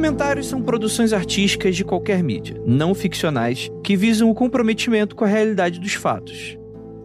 Documentários são produções artísticas de qualquer mídia, não ficcionais, que visam o comprometimento com a realidade dos fatos.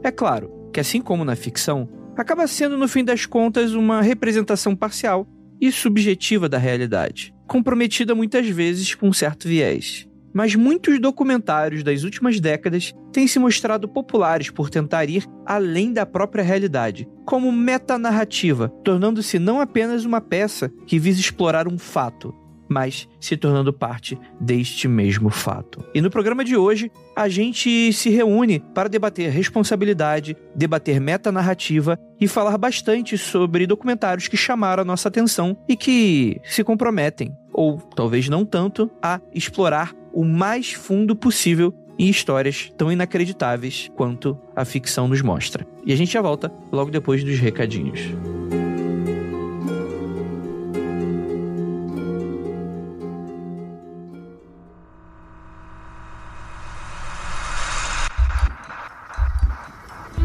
É claro que, assim como na ficção, acaba sendo, no fim das contas, uma representação parcial e subjetiva da realidade, comprometida muitas vezes com um certo viés. Mas muitos documentários das últimas décadas têm se mostrado populares por tentar ir além da própria realidade, como metanarrativa, tornando-se não apenas uma peça que visa explorar um fato, mas se tornando parte deste mesmo fato. E no programa de hoje, a gente se reúne para debater responsabilidade, debater metanarrativa e falar bastante sobre documentários que chamaram a nossa atenção e que se comprometem, ou talvez não tanto, a explorar o mais fundo possível em histórias tão inacreditáveis quanto a ficção nos mostra. E a gente já volta logo depois dos recadinhos.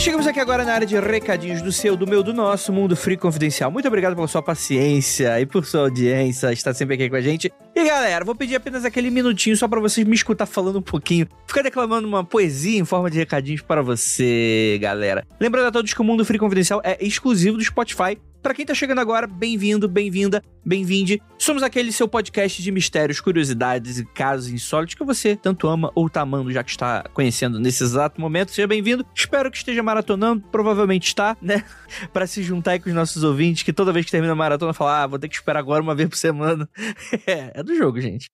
Chegamos aqui agora na área de recadinhos do seu, do meu, do nosso Mundo Free Confidencial. Muito obrigado pela sua paciência e por sua audiência, estar sempre aqui com a gente. E galera, vou pedir apenas aquele minutinho só para vocês me escutar falando um pouquinho, ficar declamando uma poesia em forma de recadinhos para você, galera. Lembrando a todos que o Mundo Free Confidencial é exclusivo do Spotify. Para quem tá chegando agora, bem-vindo, bem-vinda, bem-vinde. Somos aquele seu podcast de mistérios, curiosidades e casos insólitos que você tanto ama ou tá amando, já que está conhecendo nesse exato momento. Seja bem-vindo. Espero que esteja maratonando, provavelmente está, né? Para se juntar aí com os nossos ouvintes, que toda vez que termina a maratona fala: "Ah, vou ter que esperar agora uma vez por semana". é, é do jogo, gente.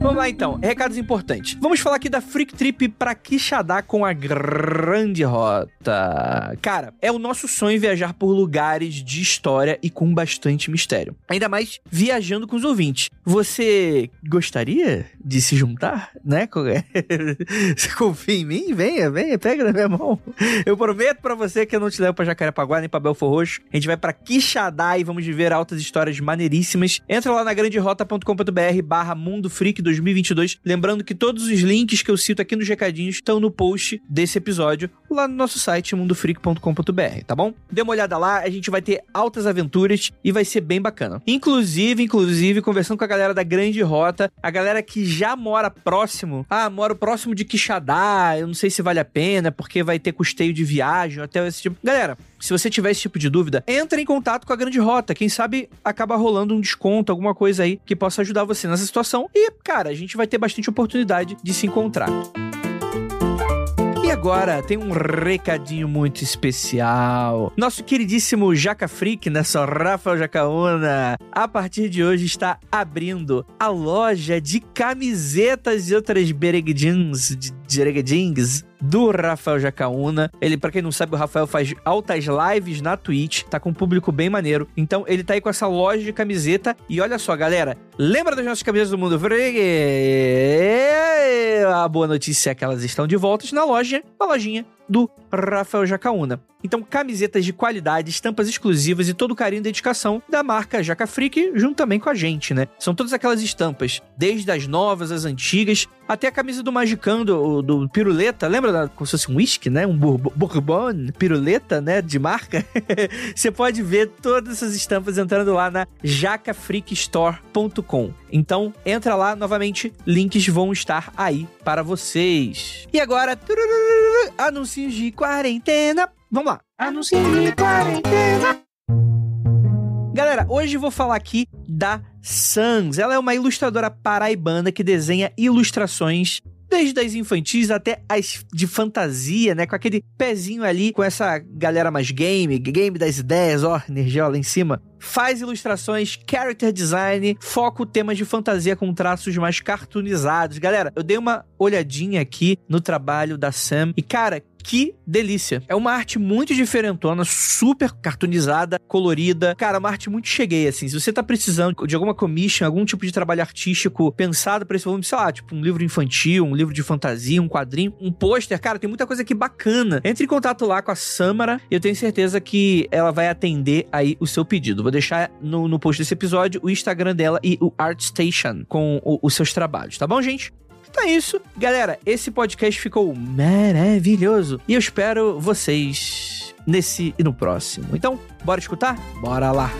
Vamos lá então, recados importantes. Vamos falar aqui da Freak Trip pra Quixadá com a Grande Rota. Cara, é o nosso sonho viajar por lugares de história e com bastante mistério. Ainda mais viajando com os ouvintes. Você gostaria de se juntar, né? Você confia em mim? Venha, venha, pega na minha mão. Eu prometo pra você que eu não te levo pra Jacarepaguá nem pra Belfor Roxo. A gente vai pra Quixadá e vamos viver altas histórias maneiríssimas. Entra lá na granderota.com.br barra Mundo Freak 2022. Lembrando que todos os links que eu cito aqui nos recadinhos estão no post desse episódio, lá no nosso site mundofreak.com.br, tá bom? Dê uma olhada lá, a gente vai ter altas aventuras e vai ser bem bacana. Inclusive, inclusive, conversando com a galera da Grande Rota, a galera que já mora próximo, ah, moro próximo de Quixadá, eu não sei se vale a pena, porque vai ter custeio de viagem, até esse tipo. Galera, se você tiver esse tipo de dúvida, entre em contato com a Grande Rota. Quem sabe acaba rolando um desconto, alguma coisa aí que possa ajudar você nessa situação. E, cara, a gente vai ter bastante oportunidade de se encontrar. E agora tem um recadinho muito especial. Nosso queridíssimo Jaca Freak, né? Só Rafael Jacaúna, a partir de hoje está abrindo a loja de camisetas e outras bereguedins, bereguedins do Rafael Jacaúna. Ele, para quem não sabe, o Rafael faz altas lives na Twitch, tá com um público bem maneiro. Então, ele tá aí com essa loja de camiseta. E olha só, galera, lembra das nossas camisetas do Mundo? A boa notícia é que elas estão de volta na loja, na lojinha do Rafael Jacaúna. Então, camisetas de qualidade, estampas exclusivas e todo o carinho e dedicação da marca Jaca Freak, junto também com a gente, né? São todas aquelas estampas, desde as novas, as antigas, até a camisa do Magicão, do, do Piruleta, lembra da, como se fosse um whisky, né? Um bourbon, Piruleta, né? De marca. Você pode ver todas essas estampas entrando lá na jacafreakstore.com. Então, entra lá, novamente, links vão estar aí para vocês. E agora, turururu, anúncios de quarentena. Vamos lá. Anúncios de quarentena. Galera, hoje vou falar aqui da Sans. Ela é uma ilustradora paraibana que desenha ilustrações desde as infantis até as de fantasia, né? Com aquele pezinho ali, com essa galera mais game, game das ideias, ó, energia lá em cima faz ilustrações, character design, foco temas de fantasia com traços mais cartoonizados. Galera, eu dei uma olhadinha aqui no trabalho da Sam e, cara, que delícia. É uma arte muito diferentona, super cartoonizada, colorida. Cara, uma arte muito cheguei, assim. Se você tá precisando de alguma commission, algum tipo de trabalho artístico pensado pra esse volume, sei lá, tipo um livro infantil, um livro de fantasia, um quadrinho, um pôster, cara, tem muita coisa aqui bacana. Entre em contato lá com a Samara e eu tenho certeza que ela vai atender aí o seu pedido. Vou deixar no, no post desse episódio o Instagram dela e o ArtStation com o, os seus trabalhos, tá bom, gente? Então é isso. Galera, esse podcast ficou maravilhoso. E eu espero vocês nesse e no próximo. Então, bora escutar? Bora lá!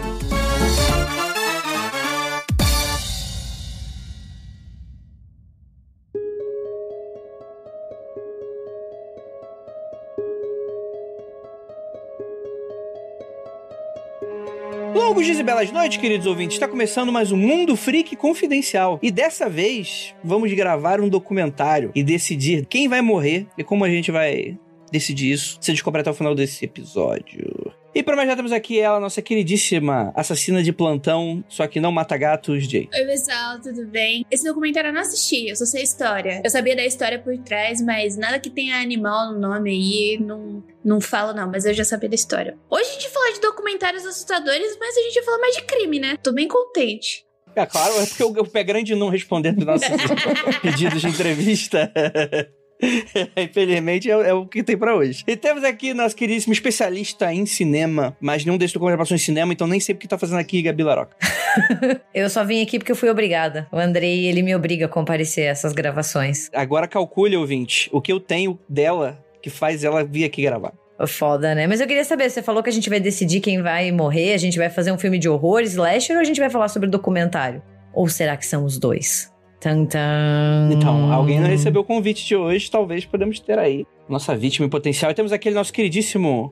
Longos dias e belas noites, queridos ouvintes. Está começando mais um Mundo Freak Confidencial. E dessa vez, vamos gravar um documentário e decidir quem vai morrer e como a gente vai decidir isso. Você descobre até o final desse episódio. E para mais já temos aqui ela, nossa queridíssima assassina de plantão, só que não mata gatos, Jay. Oi, pessoal, tudo bem? Esse documentário eu não assisti, eu só sei a história. Eu sabia da história por trás, mas nada que tenha animal no nome aí não, não falo não, mas eu já sabia da história. Hoje a gente fala de documentários assustadores, mas a gente vai falar mais de crime, né? Tô bem contente. É claro, é porque o pé grande não respondendo nossos pedidos de entrevista. Infelizmente é, é, o que tem para hoje. E temos aqui nosso queridíssimo especialista em cinema, mas nenhum desses documentários passou em cinema, então nem sei o que tá fazendo aqui, Gabi Laroca. eu só vim aqui porque eu fui obrigada. O Andrei, ele me obriga a comparecer a essas gravações. Agora calcule, ouvinte, o que eu tenho dela que faz ela vir aqui gravar. Foda, né? Mas eu queria saber, você falou que a gente vai decidir quem vai morrer, a gente vai fazer um filme de horror, slasher, ou a gente vai falar sobre documentário? Ou será que são os dois? Tan, tan. Então, alguém não recebeu o convite de hoje, talvez podemos ter aí nossa vítima em potencial. E temos aquele nosso queridíssimo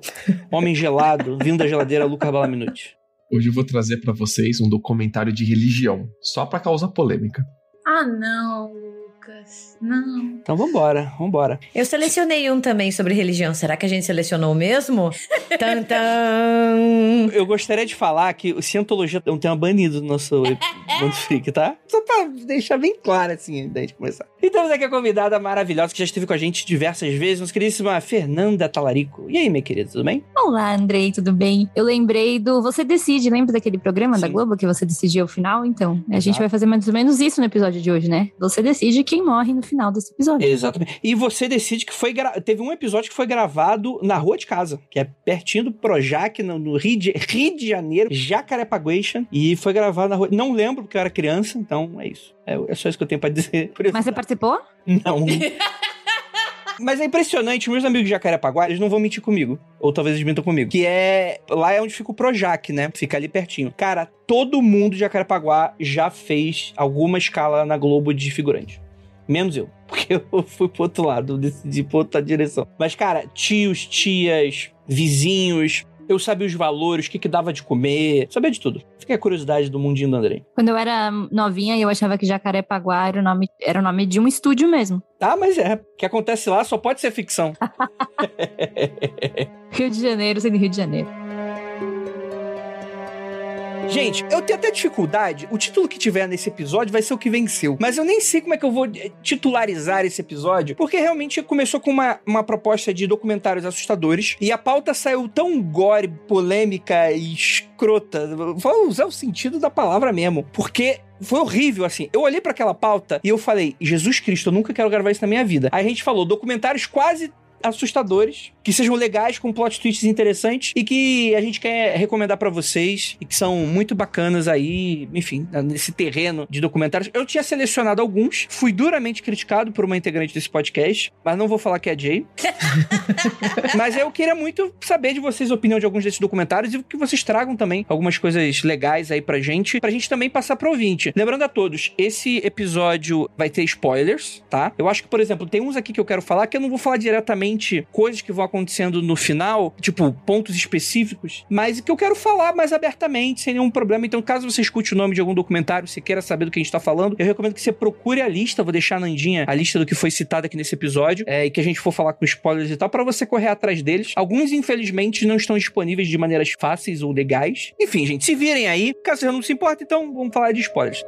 homem gelado, vindo da geladeira, Lucas Balaminuti. Hoje eu vou trazer para vocês um documentário de religião, só para causar polêmica. Ah, não. Lucas. Não. Então vambora, vambora. Eu selecionei um também sobre religião. Será que a gente selecionou o mesmo? tan, tan. Eu gostaria de falar que o Cientologia é um tema banido no nosso Mundo Freak, tá? Só pra deixar bem claro, assim, antes de começar. E temos aqui a convidada maravilhosa que já esteve com a gente diversas vezes, nossa queridíssima Fernanda Talarico. E aí, minha querida, tudo bem? Olá, Andrei, tudo bem? Eu lembrei do Você Decide, lembra daquele programa Sim. da Globo que você decidia o final? Então, a gente vai fazer mais ou menos isso no episódio de hoje, né? Você decide quem morre no final desse episódio. Exatamente. E você decide que foi gra... teve um episódio que foi gravado na rua de casa, que é pertinho do Projac, no, no Rio, de... Rio de Janeiro, Jacarepaguation, e foi gravado na rua. Não lembro porque eu era criança, então é isso. É, é só isso que eu tenho pra dizer. Mas você participou? Não. Mas é impressionante, meus amigos de Jacarepaguá, eles não vão mentir comigo. Ou talvez eles mentam comigo. Que é. Lá é onde fica o Projac, né? Fica ali pertinho. Cara, todo mundo de Jacarepaguá já fez alguma escala na Globo de figurante. Menos eu. Porque eu fui pro outro lado, decidi pra outra direção. Mas, cara, tios, tias, vizinhos, eu sabia os valores, o que, que dava de comer, sabia de tudo. Fiquei a curiosidade do mundinho do Andrei. Quando eu era novinha, eu achava que Jacarepaguá era o nome, era o nome de um estúdio mesmo. Ah, mas é. O que acontece lá só pode ser ficção. Rio de Janeiro sendo Rio de Janeiro. Gente, eu tenho até dificuldade. O título que tiver nesse episódio vai ser o que venceu. Mas eu nem sei como é que eu vou eh, titularizar esse episódio, porque realmente começou com uma, uma proposta de documentários assustadores e a pauta saiu tão gore, polêmica e escrota. Vou usar o sentido da palavra mesmo. Porque foi horrível, assim. Eu olhei para aquela pauta e eu falei: Jesus Cristo, eu nunca quero gravar isso na minha vida. Aí a gente falou documentários quase assustadores, que sejam legais, com plot twists interessantes e que a gente quer recomendar para vocês e que são muito bacanas aí, enfim, nesse terreno de documentários. Eu tinha selecionado alguns, fui duramente criticado por uma integrante desse podcast, mas não vou falar que é Jay. mas eu queria muito saber de vocês a opinião de alguns desses documentários e que vocês tragam também algumas coisas legais aí pra gente, pra gente também passar pro ouvinte. Lembrando a todos, esse episódio vai ter spoilers, tá? Eu acho que, por exemplo, tem uns aqui que eu quero falar que eu não vou falar diretamente coisas que vão acontecendo no final, tipo, pontos específicos, mas que eu quero falar mais abertamente, sem nenhum problema. Então, caso você escute o nome de algum documentário, se queira saber do que a gente tá falando, eu recomendo que você procure a lista, vou deixar na Andinha a lista do que foi citado aqui nesse episódio, é, e que a gente for falar com spoilers e tal, para você correr atrás deles. Alguns, infelizmente, não estão disponíveis de maneiras fáceis ou legais. Enfim, gente, se virem aí, caso você não se importe, então vamos falar de spoilers.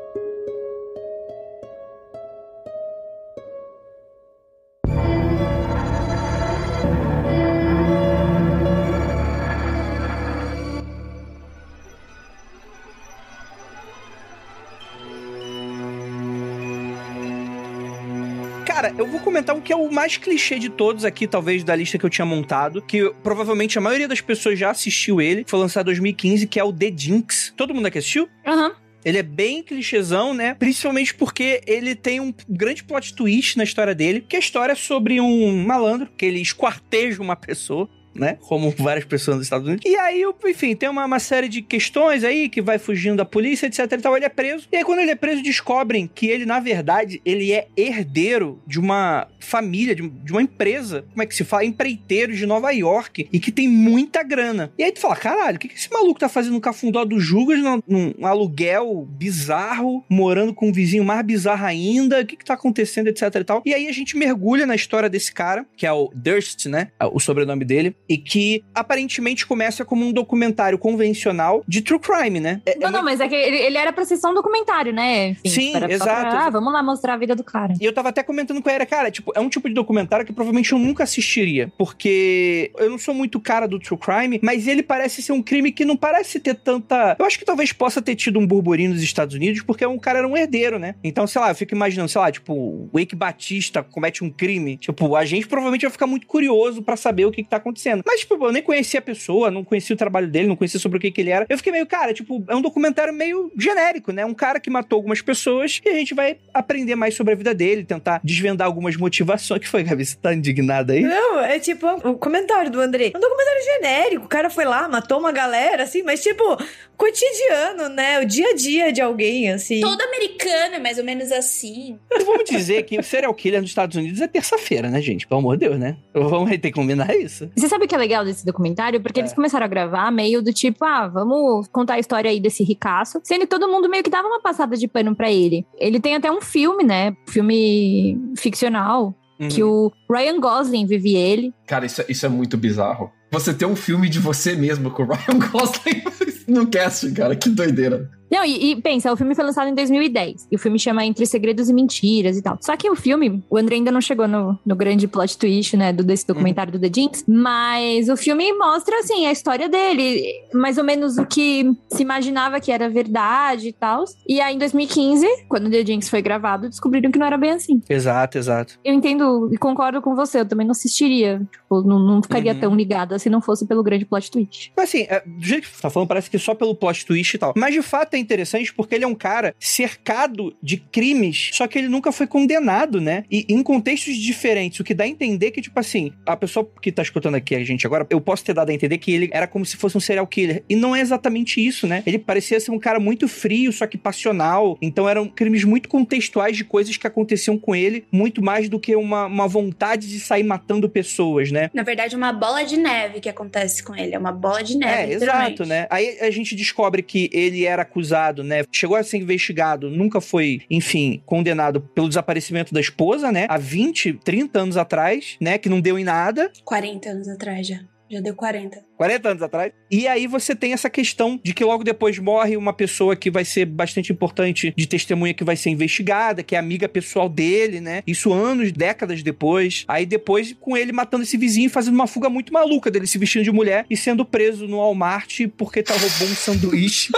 Eu vou comentar o que é o mais clichê de todos aqui, talvez, da lista que eu tinha montado, que provavelmente a maioria das pessoas já assistiu ele, foi lançado em 2015, que é o The Jinx. Todo mundo aqui assistiu? Aham. Ele é bem clichêzão, né? Principalmente porque ele tem um grande plot twist na história dele, que é a história sobre um malandro, que ele esquarteja uma pessoa né? Como várias pessoas nos Estados Unidos. E aí, enfim, tem uma, uma, série de questões aí que vai fugindo da polícia, etc e tal. Ele é preso. E aí, quando ele é preso, descobrem que ele, na verdade, ele é herdeiro de uma família, de, de uma empresa, como é que se fala? Empreiteiro de Nova York e que tem muita grana. E aí tu fala, caralho, o que, que esse maluco tá fazendo no cafundó do Jugas, num, num aluguel bizarro, morando com um vizinho mais bizarro ainda? O que que tá acontecendo, etc e tal. E aí a gente mergulha na história desse cara, que é o Durst, né? O sobrenome dele e que aparentemente começa como um documentário convencional de true crime, né? É, não, é não, muito... mas é que ele, ele, era pra ser só um documentário, né? Enfim, Sim, exato. Pra, ah, vamos lá mostrar a vida do cara. E eu tava até comentando com a Era, cara, tipo, é um tipo de documentário que provavelmente eu nunca assistiria, porque eu não sou muito cara do true crime, mas ele parece ser um crime que não parece ter tanta... Eu acho que talvez possa ter tido um burburinho nos Estados Unidos, porque um cara era um herdeiro, né? Então, sei lá, eu fico imaginando, sei lá, tipo, o Wake Batista comete um crime, tipo, a gente provavelmente vai ficar muito curioso para saber o que, que tá acontecendo. Mas, tipo, eu nem conhecia a pessoa, não conhecia o trabalho dele, não conhecia sobre o que, que ele era. Eu fiquei meio, cara, tipo, é um documentário meio genérico, né? Um cara que matou algumas pessoas e a gente vai aprender mais sobre a vida dele, tentar desvendar algumas motivações. que foi, Gabi? Você tá indignada aí? Não, é tipo o comentário do André. É um documentário genérico. O cara foi lá, matou uma galera, assim, mas tipo, cotidiano, né? O dia a dia de alguém, assim. Todo americano é mais ou menos assim. Vamos dizer que o serial killer nos Estados Unidos é terça-feira, né, gente? Pelo amor de Deus, né? Vamos ter que combinar isso. Você sabe o que é legal desse documentário? Porque é. eles começaram a gravar meio do tipo, ah, vamos contar a história aí desse ricaço. Sendo que todo mundo meio que dava uma passada de pano para ele. Ele tem até um filme, né? Filme ficcional. Uhum. Que o Ryan Gosling vive ele. Cara, isso, é, isso é muito bizarro. Você ter um filme de você mesmo com o Ryan Gosling no casting, cara, que doideira. Não, e, e, pensa, o filme foi lançado em 2010. E o filme chama Entre Segredos e Mentiras e tal. Só que o filme, o André ainda não chegou no, no grande plot twist, né, do, desse documentário do The Jinx. Mas o filme mostra, assim, a história dele. Mais ou menos o que se imaginava que era verdade e tal. E aí, em 2015, quando The Jinx foi gravado, descobriram que não era bem assim. Exato, exato. Eu entendo e concordo com você. Eu também não assistiria. Tipo, não, não ficaria uhum. tão ligada se não fosse pelo grande plot twist. Mas assim, é, do jeito que você tá falando, parece que só pelo plot twist e tal. Mas de fato é interessante porque ele é um cara cercado de crimes, só que ele nunca foi condenado, né? E em contextos diferentes, o que dá a entender que, tipo assim, a pessoa que tá escutando aqui a gente agora, eu posso ter dado a entender que ele era como se fosse um serial killer. E não é exatamente isso, né? Ele parecia ser um cara muito frio, só que passional. Então eram crimes muito contextuais de coisas que aconteciam com ele, muito mais do que uma, uma vontade de sair matando pessoas, né? Na verdade, uma bola de neve que acontece com ele. É uma bola de neve. É, exato, né? Aí a gente descobre que ele era acusado, né? Chegou a ser investigado, nunca foi, enfim, condenado pelo desaparecimento da esposa, né? Há 20, 30 anos atrás, né? Que não deu em nada. 40 anos atrás já. Já deu 40. 40 anos atrás. E aí você tem essa questão de que logo depois morre uma pessoa que vai ser bastante importante de testemunha que vai ser investigada, que é amiga pessoal dele, né? Isso anos, décadas depois. Aí depois com ele matando esse vizinho e fazendo uma fuga muito maluca dele se vestindo de mulher e sendo preso no Walmart porque tá roubou um sanduíche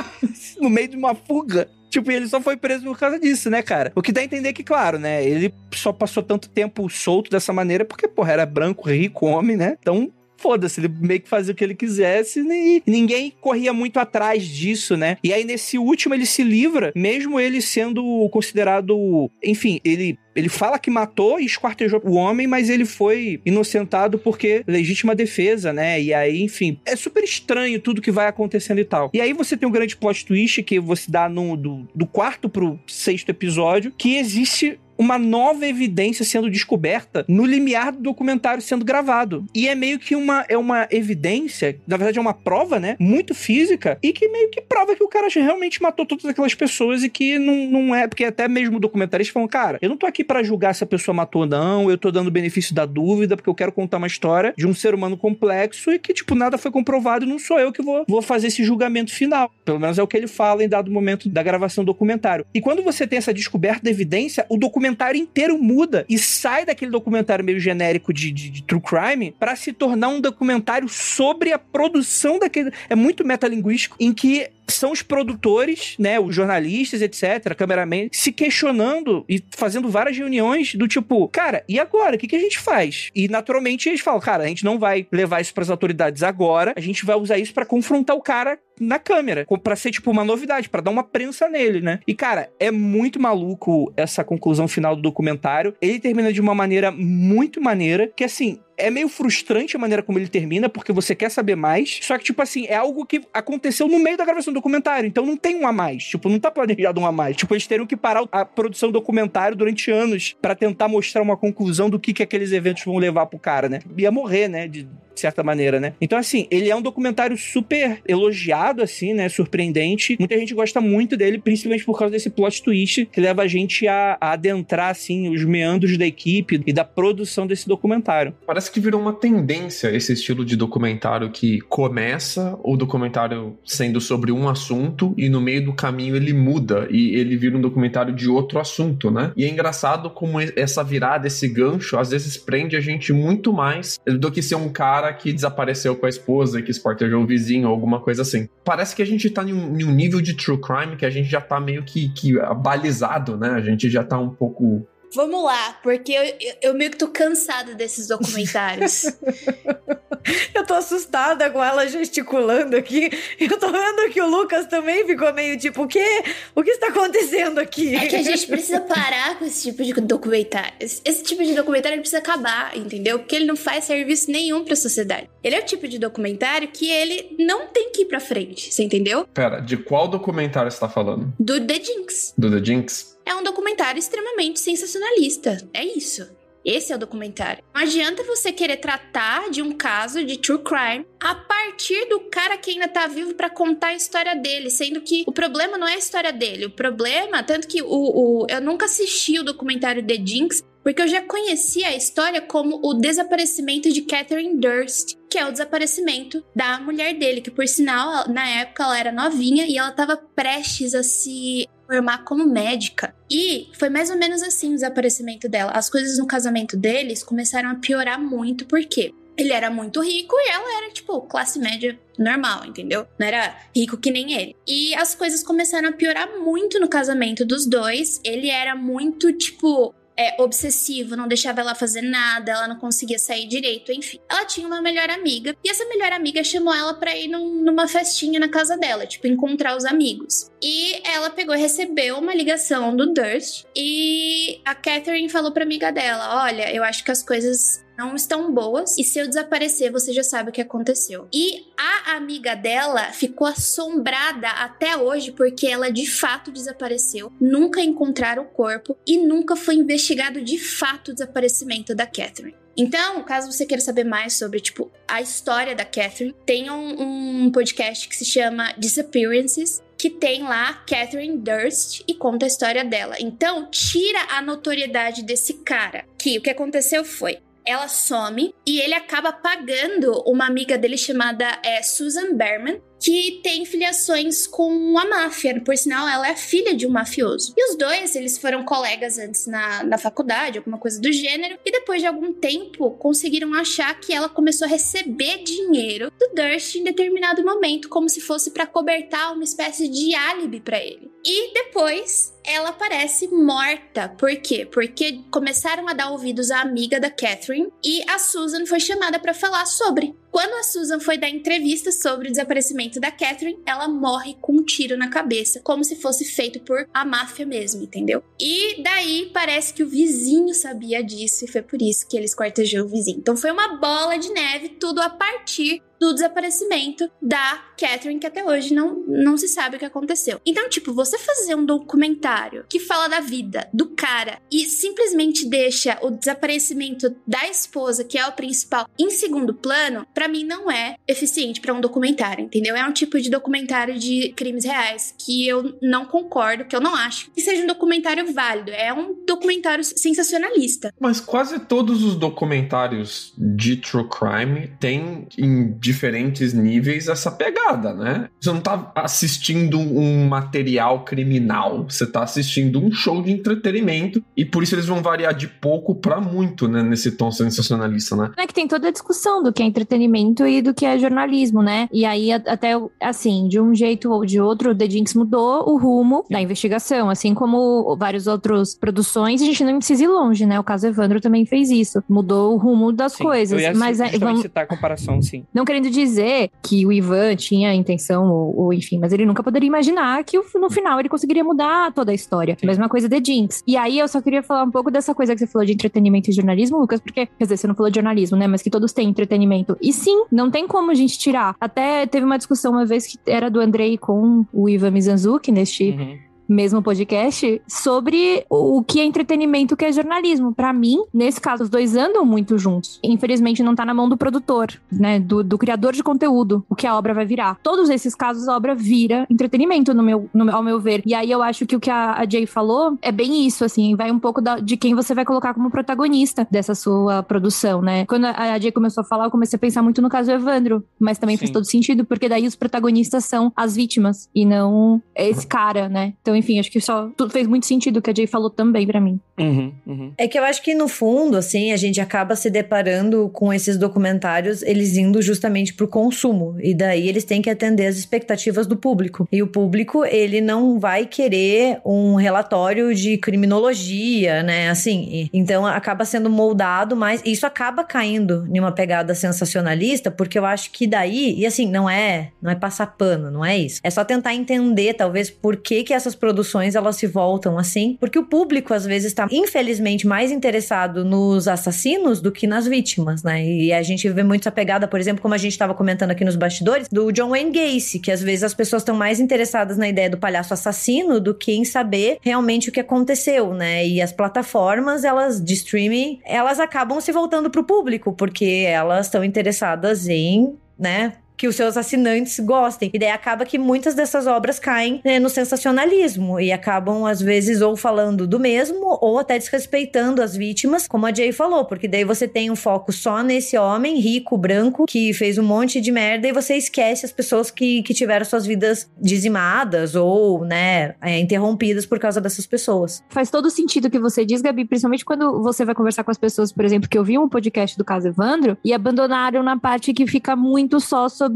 no meio de uma fuga. Tipo, ele só foi preso por causa disso, né, cara? O que dá a entender que, claro, né, ele só passou tanto tempo solto dessa maneira porque, porra, era branco, rico, homem, né? Então, foda-se, ele meio que fazia o que ele quisesse e ninguém corria muito atrás disso, né? E aí nesse último ele se livra, mesmo ele sendo considerado, enfim, ele ele fala que matou e esquartejou o homem, mas ele foi inocentado porque legítima defesa, né? E aí, enfim, é super estranho tudo que vai acontecendo e tal. E aí você tem um grande plot twist que você dá no, do, do quarto pro sexto episódio, que existe uma nova evidência sendo descoberta no limiar do documentário sendo gravado. E é meio que uma, é uma evidência, na verdade é uma prova, né? Muito física, e que meio que prova que o cara realmente matou todas aquelas pessoas e que não, não é. Porque até mesmo o documentarista falou, cara, eu não tô aqui para julgar se a pessoa matou ou não, eu tô dando benefício da dúvida, porque eu quero contar uma história de um ser humano complexo e que, tipo, nada foi comprovado e não sou eu que vou, vou fazer esse julgamento final. Pelo menos é o que ele fala em dado momento da gravação do documentário. E quando você tem essa descoberta da evidência, o documentário inteiro muda e sai daquele documentário meio genérico de, de, de true crime para se tornar um documentário sobre a produção daquele. É muito metalinguístico, em que são os produtores, né, os jornalistas, etc., cameraman, se questionando e fazendo várias reuniões do tipo, cara, e agora? O que, que a gente faz? E naturalmente eles falam, cara, a gente não vai levar isso para as autoridades agora, a gente vai usar isso para confrontar o cara na câmera, para ser tipo uma novidade, para dar uma prensa nele, né? E cara, é muito maluco essa conclusão final do documentário. Ele termina de uma maneira muito maneira, que assim, é meio frustrante a maneira como ele termina, porque você quer saber mais. Só que, tipo assim, é algo que aconteceu no meio da gravação do documentário. Então não tem um a mais. Tipo, não tá planejado um a mais. Tipo, eles teriam que parar a produção do documentário durante anos para tentar mostrar uma conclusão do que, que aqueles eventos vão levar pro cara, né? Ia morrer, né? De, de certa maneira, né? Então, assim, ele é um documentário super elogiado, assim, né? Surpreendente. Muita gente gosta muito dele, principalmente por causa desse plot twist que leva a gente a, a adentrar, assim, os meandros da equipe e da produção desse documentário. Parece que virou uma tendência esse estilo de documentário que começa o documentário sendo sobre um assunto e no meio do caminho ele muda e ele vira um documentário de outro assunto, né? E é engraçado como essa virada, esse gancho, às vezes prende a gente muito mais do que ser um cara cara que desapareceu com a esposa, que espartejou o vizinho, alguma coisa assim. Parece que a gente tá em um nível de true crime que a gente já tá meio que, que balizado, né? A gente já tá um pouco Vamos lá, porque eu, eu, eu, meio que tô cansada desses documentários. eu tô assustada com ela gesticulando aqui. Eu tô vendo que o Lucas também ficou meio tipo, o quê? O que está acontecendo aqui? É que a gente precisa parar com esse tipo de documentário. Esse tipo de documentário precisa acabar, entendeu? Porque ele não faz serviço nenhum pra sociedade. Ele é o tipo de documentário que ele não tem que ir pra frente, você entendeu? Pera, de qual documentário você tá falando? Do The Jinx. Do The Jinx? É um documentário extremamente sensacionalista. É isso. Esse é o documentário. Não adianta você querer tratar de um caso de true crime a partir do cara que ainda tá vivo para contar a história dele, sendo que o problema não é a história dele. O problema, tanto que o, o eu nunca assisti o documentário The Jinx, porque eu já conhecia a história como o desaparecimento de Catherine Durst, que é o desaparecimento da mulher dele, que por sinal, na época ela era novinha e ela estava prestes a se formar como médica. E foi mais ou menos assim o desaparecimento dela. As coisas no casamento deles começaram a piorar muito, porque ele era muito rico e ela era, tipo, classe média normal, entendeu? Não era rico que nem ele. E as coisas começaram a piorar muito no casamento dos dois. Ele era muito, tipo, é, obsessivo, não deixava ela fazer nada, ela não conseguia sair direito, enfim. Ela tinha uma melhor amiga e essa melhor amiga chamou ela para ir num, numa festinha na casa dela, tipo, encontrar os amigos. E ela pegou e recebeu uma ligação do Durst e a Catherine falou pra amiga dela: Olha, eu acho que as coisas não estão boas e se eu desaparecer, você já sabe o que aconteceu. E a amiga dela ficou assombrada até hoje porque ela de fato desapareceu, nunca encontraram o corpo e nunca foi investigado de fato o desaparecimento da Catherine. Então, caso você queira saber mais sobre, tipo, a história da Catherine, tem um, um podcast que se chama Disappearances, que tem lá Catherine Durst e conta a história dela. Então, tira a notoriedade desse cara. Que o que aconteceu foi, ela some e ele acaba pagando uma amiga dele chamada é, Susan Berman, que tem filiações com a máfia. Por sinal, ela é filha de um mafioso. E os dois, eles foram colegas antes na, na faculdade, alguma coisa do gênero. E depois de algum tempo, conseguiram achar que ela começou a receber dinheiro do Durst em determinado momento, como se fosse para cobertar uma espécie de álibi para ele. E depois ela parece morta. Por quê? Porque começaram a dar ouvidos à amiga da Catherine e a Susan foi chamada para falar sobre. Quando a Susan foi dar entrevista sobre o desaparecimento da Catherine, ela morre com um tiro na cabeça, como se fosse feito por a máfia mesmo, entendeu? E daí parece que o vizinho sabia disso e foi por isso que eles cortejou o vizinho. Então foi uma bola de neve, tudo a partir do desaparecimento da Catherine, que até hoje não, não se sabe o que aconteceu. Então, tipo, você fazer um documentário que fala da vida do cara e simplesmente deixa o desaparecimento da esposa, que é o principal, em segundo plano, para mim não é eficiente para um documentário, entendeu? É um tipo de documentário de crimes reais que eu não concordo, que eu não acho que seja um documentário válido. É um documentário sensacionalista. Mas quase todos os documentários de true crime têm em diferentes níveis essa pegada, né? Você não tá assistindo um material criminal, você tá assistindo um show de entretenimento e por isso eles vão variar de pouco para muito, né, nesse tom sensacionalista, né? É que tem toda a discussão do que é entretenimento e do que é jornalismo, né? E aí até assim, de um jeito ou de outro, o The Jinx mudou o rumo da investigação, assim como várias outras produções, a gente não precisa ir longe, né? O caso Evandro também fez isso, mudou o rumo das Sim, coisas. Eu ia mas é, vamos, citar a comparação, sim. não querendo dizer que o Ivan tinha a intenção, ou, ou enfim, mas ele nunca poderia imaginar que no final ele conseguiria mudar toda a história. Sim. Mesma coisa de Jinx. E aí eu só queria falar um pouco dessa coisa que você falou de entretenimento e jornalismo, Lucas, porque, quer dizer, você não falou de jornalismo, né? Mas que todos têm entretenimento. E sim, não tem como a gente tirar. Até teve uma discussão uma vez que era do Andrei com o Ivan Mizanzuki neste Uhum. Mesmo podcast sobre o que é entretenimento e o que é jornalismo. Pra mim, nesse caso, os dois andam muito juntos. Infelizmente, não tá na mão do produtor, né? Do, do criador de conteúdo, o que a obra vai virar. Todos esses casos, a obra vira entretenimento, no meu, no, ao meu ver. E aí eu acho que o que a, a Jay falou é bem isso, assim, vai um pouco da- de quem você vai colocar como protagonista dessa sua produção, né? Quando a, a Jay começou a falar, eu comecei a pensar muito no caso do Evandro, mas também faz Sim. todo sentido, porque daí os protagonistas são as vítimas e não esse cara, né? Então, enfim, acho que só tudo fez muito sentido o que a Jay falou também pra mim. Uhum, uhum. É que eu acho que no fundo, assim, a gente acaba se deparando com esses documentários, eles indo justamente pro consumo. E daí eles têm que atender as expectativas do público. E o público, ele não vai querer um relatório de criminologia, né? Assim, então acaba sendo moldado mais. E isso acaba caindo em uma pegada sensacionalista, porque eu acho que daí, e assim, não é, não é passar pano, não é isso. É só tentar entender, talvez, por que que essas produções elas se voltam assim, porque o público às vezes está infelizmente mais interessado nos assassinos do que nas vítimas, né? E a gente vê muito essa pegada, por exemplo, como a gente estava comentando aqui nos bastidores, do John Wayne Gacy, que às vezes as pessoas estão mais interessadas na ideia do palhaço assassino do que em saber realmente o que aconteceu, né? E as plataformas, elas de streaming, elas acabam se voltando pro público, porque elas estão interessadas em, né, que os seus assinantes gostem. E daí acaba que muitas dessas obras caem né, no sensacionalismo e acabam, às vezes, ou falando do mesmo ou até desrespeitando as vítimas, como a Jay falou, porque daí você tem um foco só nesse homem rico, branco, que fez um monte de merda e você esquece as pessoas que, que tiveram suas vidas dizimadas ou, né, é, interrompidas por causa dessas pessoas. Faz todo sentido o que você diz, Gabi, principalmente quando você vai conversar com as pessoas, por exemplo, que ouviam um podcast do caso Evandro e abandonaram na parte que fica muito só sobre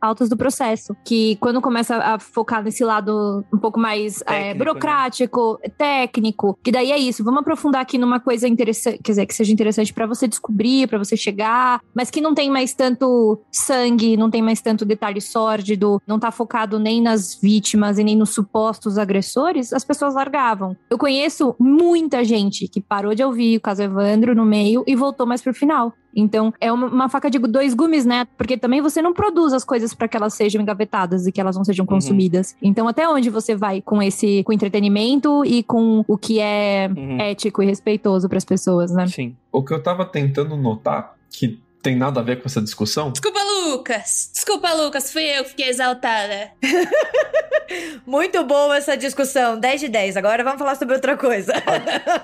autos do processo. Que quando começa a focar nesse lado um pouco mais Técnico, é, né? burocrático, técnico, que daí é isso. Vamos aprofundar aqui numa coisa interessante, quer dizer, que seja interessante pra você descobrir, pra você chegar, mas que não tem mais tanto sangue, não tem mais tanto detalhe sórdido, não tá focado nem nas vítimas e nem nos supostos agressores, as pessoas largavam. Eu conheço muita gente que parou de ouvir o caso Evandro no meio e voltou mais pro final. Então, é uma, uma faca de dois gumes, né? Porque também você não produz as coisas para que elas sejam engavetadas e que elas não sejam consumidas. Então, até onde você vai com esse com entretenimento e com o que é Uhum. ético e respeitoso para as pessoas, né? Sim. O que eu tava tentando notar, que tem nada a ver com essa discussão, Desculpa, Lucas. Desculpa, Lucas. Fui eu que fiquei exaltada. Muito boa essa discussão, 10 de 10. Agora vamos falar sobre outra coisa.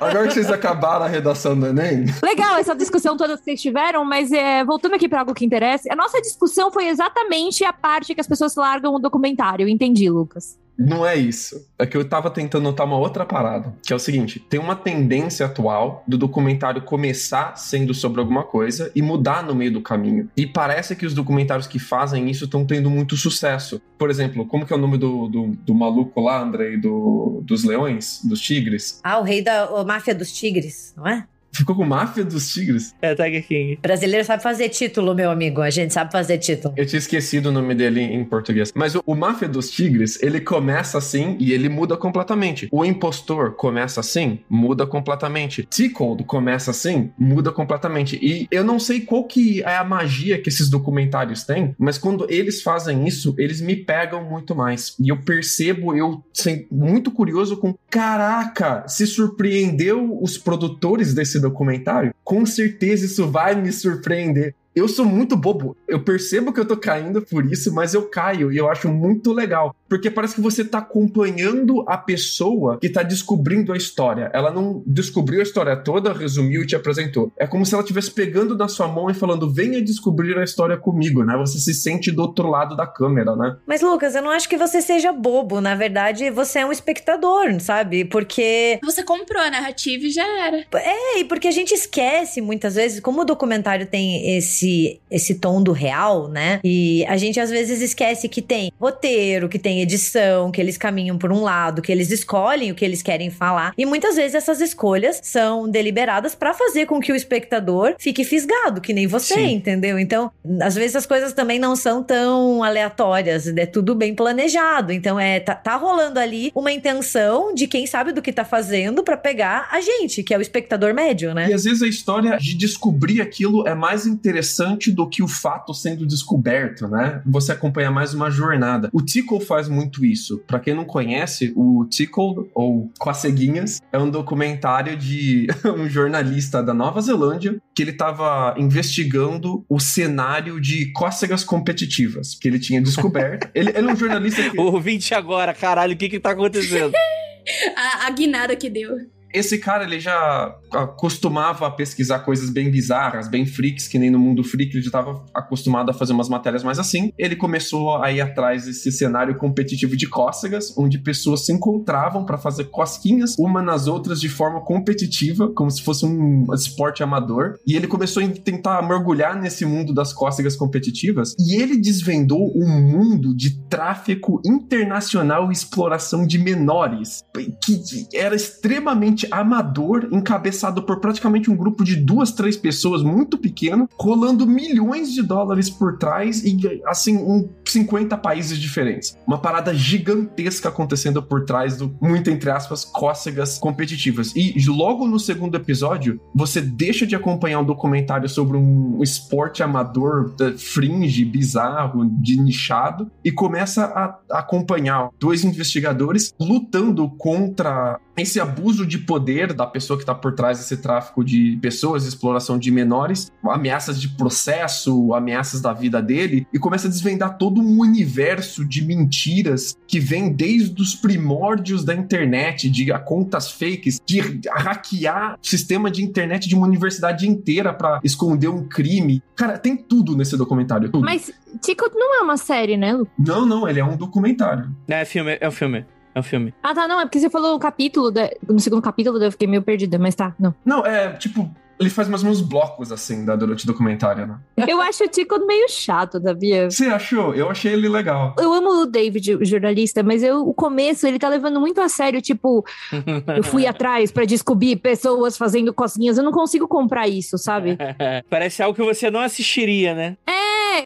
agora que vocês acabaram a redação do Enem, Legal essa discussão toda que vocês tiveram, mas é, voltando aqui para algo que interessa, a nossa discussão foi exatamente a parte que as pessoas largam o documentário. Entendi, Lucas. Não é isso. É que eu tava tentando notar uma outra parada. Que é o seguinte: tem uma tendência atual do documentário começar sendo sobre alguma coisa e mudar no meio do caminho. E parece que os documentários que fazem isso estão tendo muito sucesso. Por exemplo, como que é o nome do, do, do maluco lá, Andrei, do, dos leões? Dos tigres? ah, o rei da a máfia dos tigres, não é? Ficou com Máfia dos Tigres? É, Tiger King. Brasileiro sabe fazer título, meu amigo. A gente sabe fazer título. Eu tinha esquecido o nome dele em português. Mas o, o Máfia dos Tigres, ele começa assim e ele muda completamente. O Impostor começa assim, muda completamente. Tickled começa assim, muda completamente. E eu não sei qual que é a magia que esses documentários têm, mas quando eles fazem isso, eles me pegam muito mais. E eu percebo, eu sendo muito curioso com, caraca, se surpreendeu os produtores desse documentário? Com certeza isso vai me surpreender. Eu sou muito bobo. Eu percebo que eu tô caindo por isso, mas eu caio e eu acho muito legal. Porque parece que você tá acompanhando a pessoa que tá descobrindo a história. Ela não descobriu a história toda, resumiu e te apresentou. É como se ela estivesse pegando na sua mão e falando: venha descobrir a história comigo, né? Você se sente do outro lado da câmera, né? Mas, Lucas, eu não acho que você seja bobo. Na verdade, você é um espectador, sabe? Porque. Você comprou a narrativa e já era. É, e porque a gente esquece muitas vezes, como o documentário tem esse esse, esse tom do real, né? E a gente às vezes esquece que tem roteiro, que tem edição, que eles caminham por um lado, que eles escolhem o que eles querem falar. E muitas vezes essas escolhas são deliberadas para fazer com que o espectador fique fisgado, que nem você, Sim. entendeu? Então, às vezes as coisas também não são tão aleatórias, é tudo bem planejado. Então, é tá, tá rolando ali uma intenção de quem sabe do que tá fazendo para pegar a gente, que é o espectador médio, né? E às vezes a história de descobrir aquilo é mais interessante interessante do que o fato sendo descoberto, né? Você acompanha mais uma jornada. O Tickle faz muito isso. Para quem não conhece, o Tickle, ou Coceguinhas, é um documentário de um jornalista da Nova Zelândia que ele estava investigando o cenário de cócegas competitivas que ele tinha descoberto. ele, ele é um jornalista que... O ouvinte agora, caralho, o que que tá acontecendo? a, a guinada que deu. Esse cara, ele já costumava pesquisar coisas bem bizarras, bem freaks, que nem no mundo freak, ele já estava acostumado a fazer umas matérias mais assim. Ele começou a ir atrás desse cenário competitivo de cócegas, onde pessoas se encontravam para fazer cosquinhas uma nas outras de forma competitiva, como se fosse um esporte amador. E ele começou a tentar mergulhar nesse mundo das cócegas competitivas, e ele desvendou um mundo de tráfico internacional e exploração de menores, que era extremamente amador, encabeçado por praticamente um grupo de duas, três pessoas muito pequeno, rolando milhões de dólares por trás e, assim, um 50 países diferentes. Uma parada gigantesca acontecendo por trás do, muito entre aspas, cócegas competitivas. E logo no segundo episódio, você deixa de acompanhar um documentário sobre um esporte amador eh, fringe, bizarro, de nichado, e começa a acompanhar dois investigadores lutando contra esse abuso de poder da pessoa que está por trás desse tráfico de pessoas, exploração de menores, ameaças de processo, ameaças da vida dele, e começa a desvendar todo um universo de mentiras que vem desde os primórdios da internet, de contas fakes, de hackear o sistema de internet de uma universidade inteira para esconder um crime. Cara, tem tudo nesse documentário. Tudo. Mas Tico não é uma série, né, Lu? Não, não, ele é um documentário. É filme, é um filme. É um filme. Ah, tá, não, é porque você falou o capítulo, da, no segundo capítulo eu fiquei meio perdida, mas tá, não. Não, é tipo, ele faz mais ou menos blocos, assim, da, durante o documentário, né? Eu acho o Tico meio chato, sabia? Você achou? Eu achei ele legal. Eu amo o David, o jornalista, mas eu, o começo ele tá levando muito a sério, tipo, eu fui atrás para descobrir pessoas fazendo cocinhas, eu não consigo comprar isso, sabe? Parece algo que você não assistiria, né? É,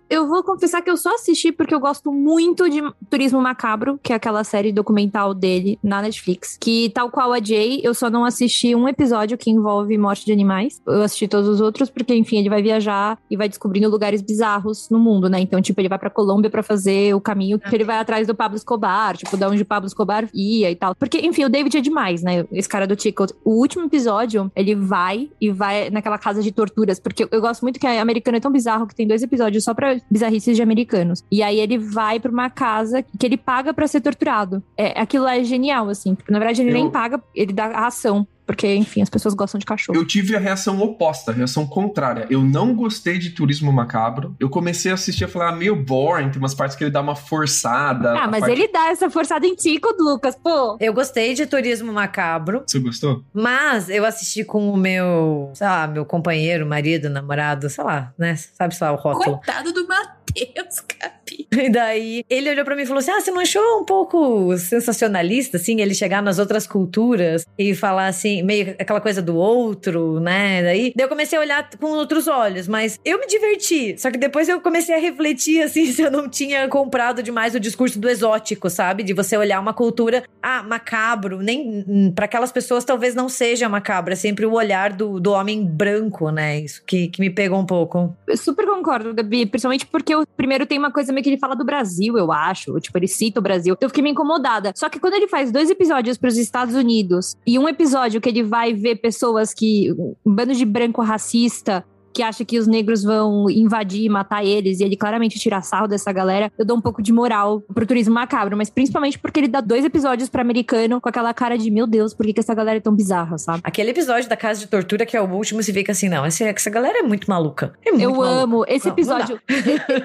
eu vou confessar que eu só assisti porque eu gosto muito de Turismo Macabro, que é aquela série documental dele na Netflix. Que, tal qual a Jay, eu só não assisti um episódio que envolve morte de animais. Eu assisti todos os outros porque, enfim, ele vai viajar e vai descobrindo lugares bizarros no mundo, né? Então, tipo, ele vai pra Colômbia para fazer o caminho que ele vai atrás do Pablo Escobar, tipo, da onde o Pablo Escobar ia e tal. Porque, enfim, o David é demais, né? Esse cara do Tico. O último episódio, ele vai e vai naquela casa de torturas, porque eu gosto muito que a americana é tão bizarro que tem dois episódios só pra bizarrices de americanos. E aí ele vai pra uma casa que ele paga para ser torturado. É, aquilo é genial, assim. Porque, na verdade, ele eu... nem paga, ele dá a ração. Porque, enfim, as pessoas gostam de cachorro. Eu tive a reação oposta, a reação contrária. Eu não gostei de Turismo Macabro. Eu comecei a assistir e falar, ah, meio boring, tem umas partes que ele dá uma forçada. Ah, mas parte... ele dá essa forçada em Tico, Lucas, pô. Eu gostei de Turismo Macabro. Você gostou? Mas eu assisti com o meu, sei lá, meu companheiro, marido, namorado, sei lá, né? Sabe, sei lá, o rótulo. Coitado do Matheus, Capi. E daí ele olhou pra mim e falou assim: Ah, você não achou um pouco sensacionalista, assim, ele chegar nas outras culturas e falar assim, meio aquela coisa do outro, né? Daí, daí eu comecei a olhar com outros olhos, mas eu me diverti. Só que depois eu comecei a refletir, assim, se eu não tinha comprado demais o discurso do exótico, sabe? De você olhar uma cultura, ah, macabro. Nem para aquelas pessoas talvez não seja macabro, é sempre o olhar do, do homem branco, né? Isso que, que me pegou um pouco. Eu super concordo, Gabi, principalmente porque primeiro tem uma coisa meio que ele fala do Brasil, eu acho. Tipo, ele cita o Brasil. Eu fiquei meio incomodada. Só que quando ele faz dois episódios para os Estados Unidos e um episódio que ele vai ver pessoas que. um bando de branco racista que acha que os negros vão invadir e matar eles, e ele claramente tira sarro dessa galera, eu dou um pouco de moral pro turismo macabro, mas principalmente porque ele dá dois episódios pra americano com aquela cara de, meu Deus, por que, que essa galera é tão bizarra, sabe? Aquele episódio da casa de tortura, que é o último, se fica assim, não, essa, essa galera é muito maluca. É muito eu maluca. amo. Esse Não, episódio.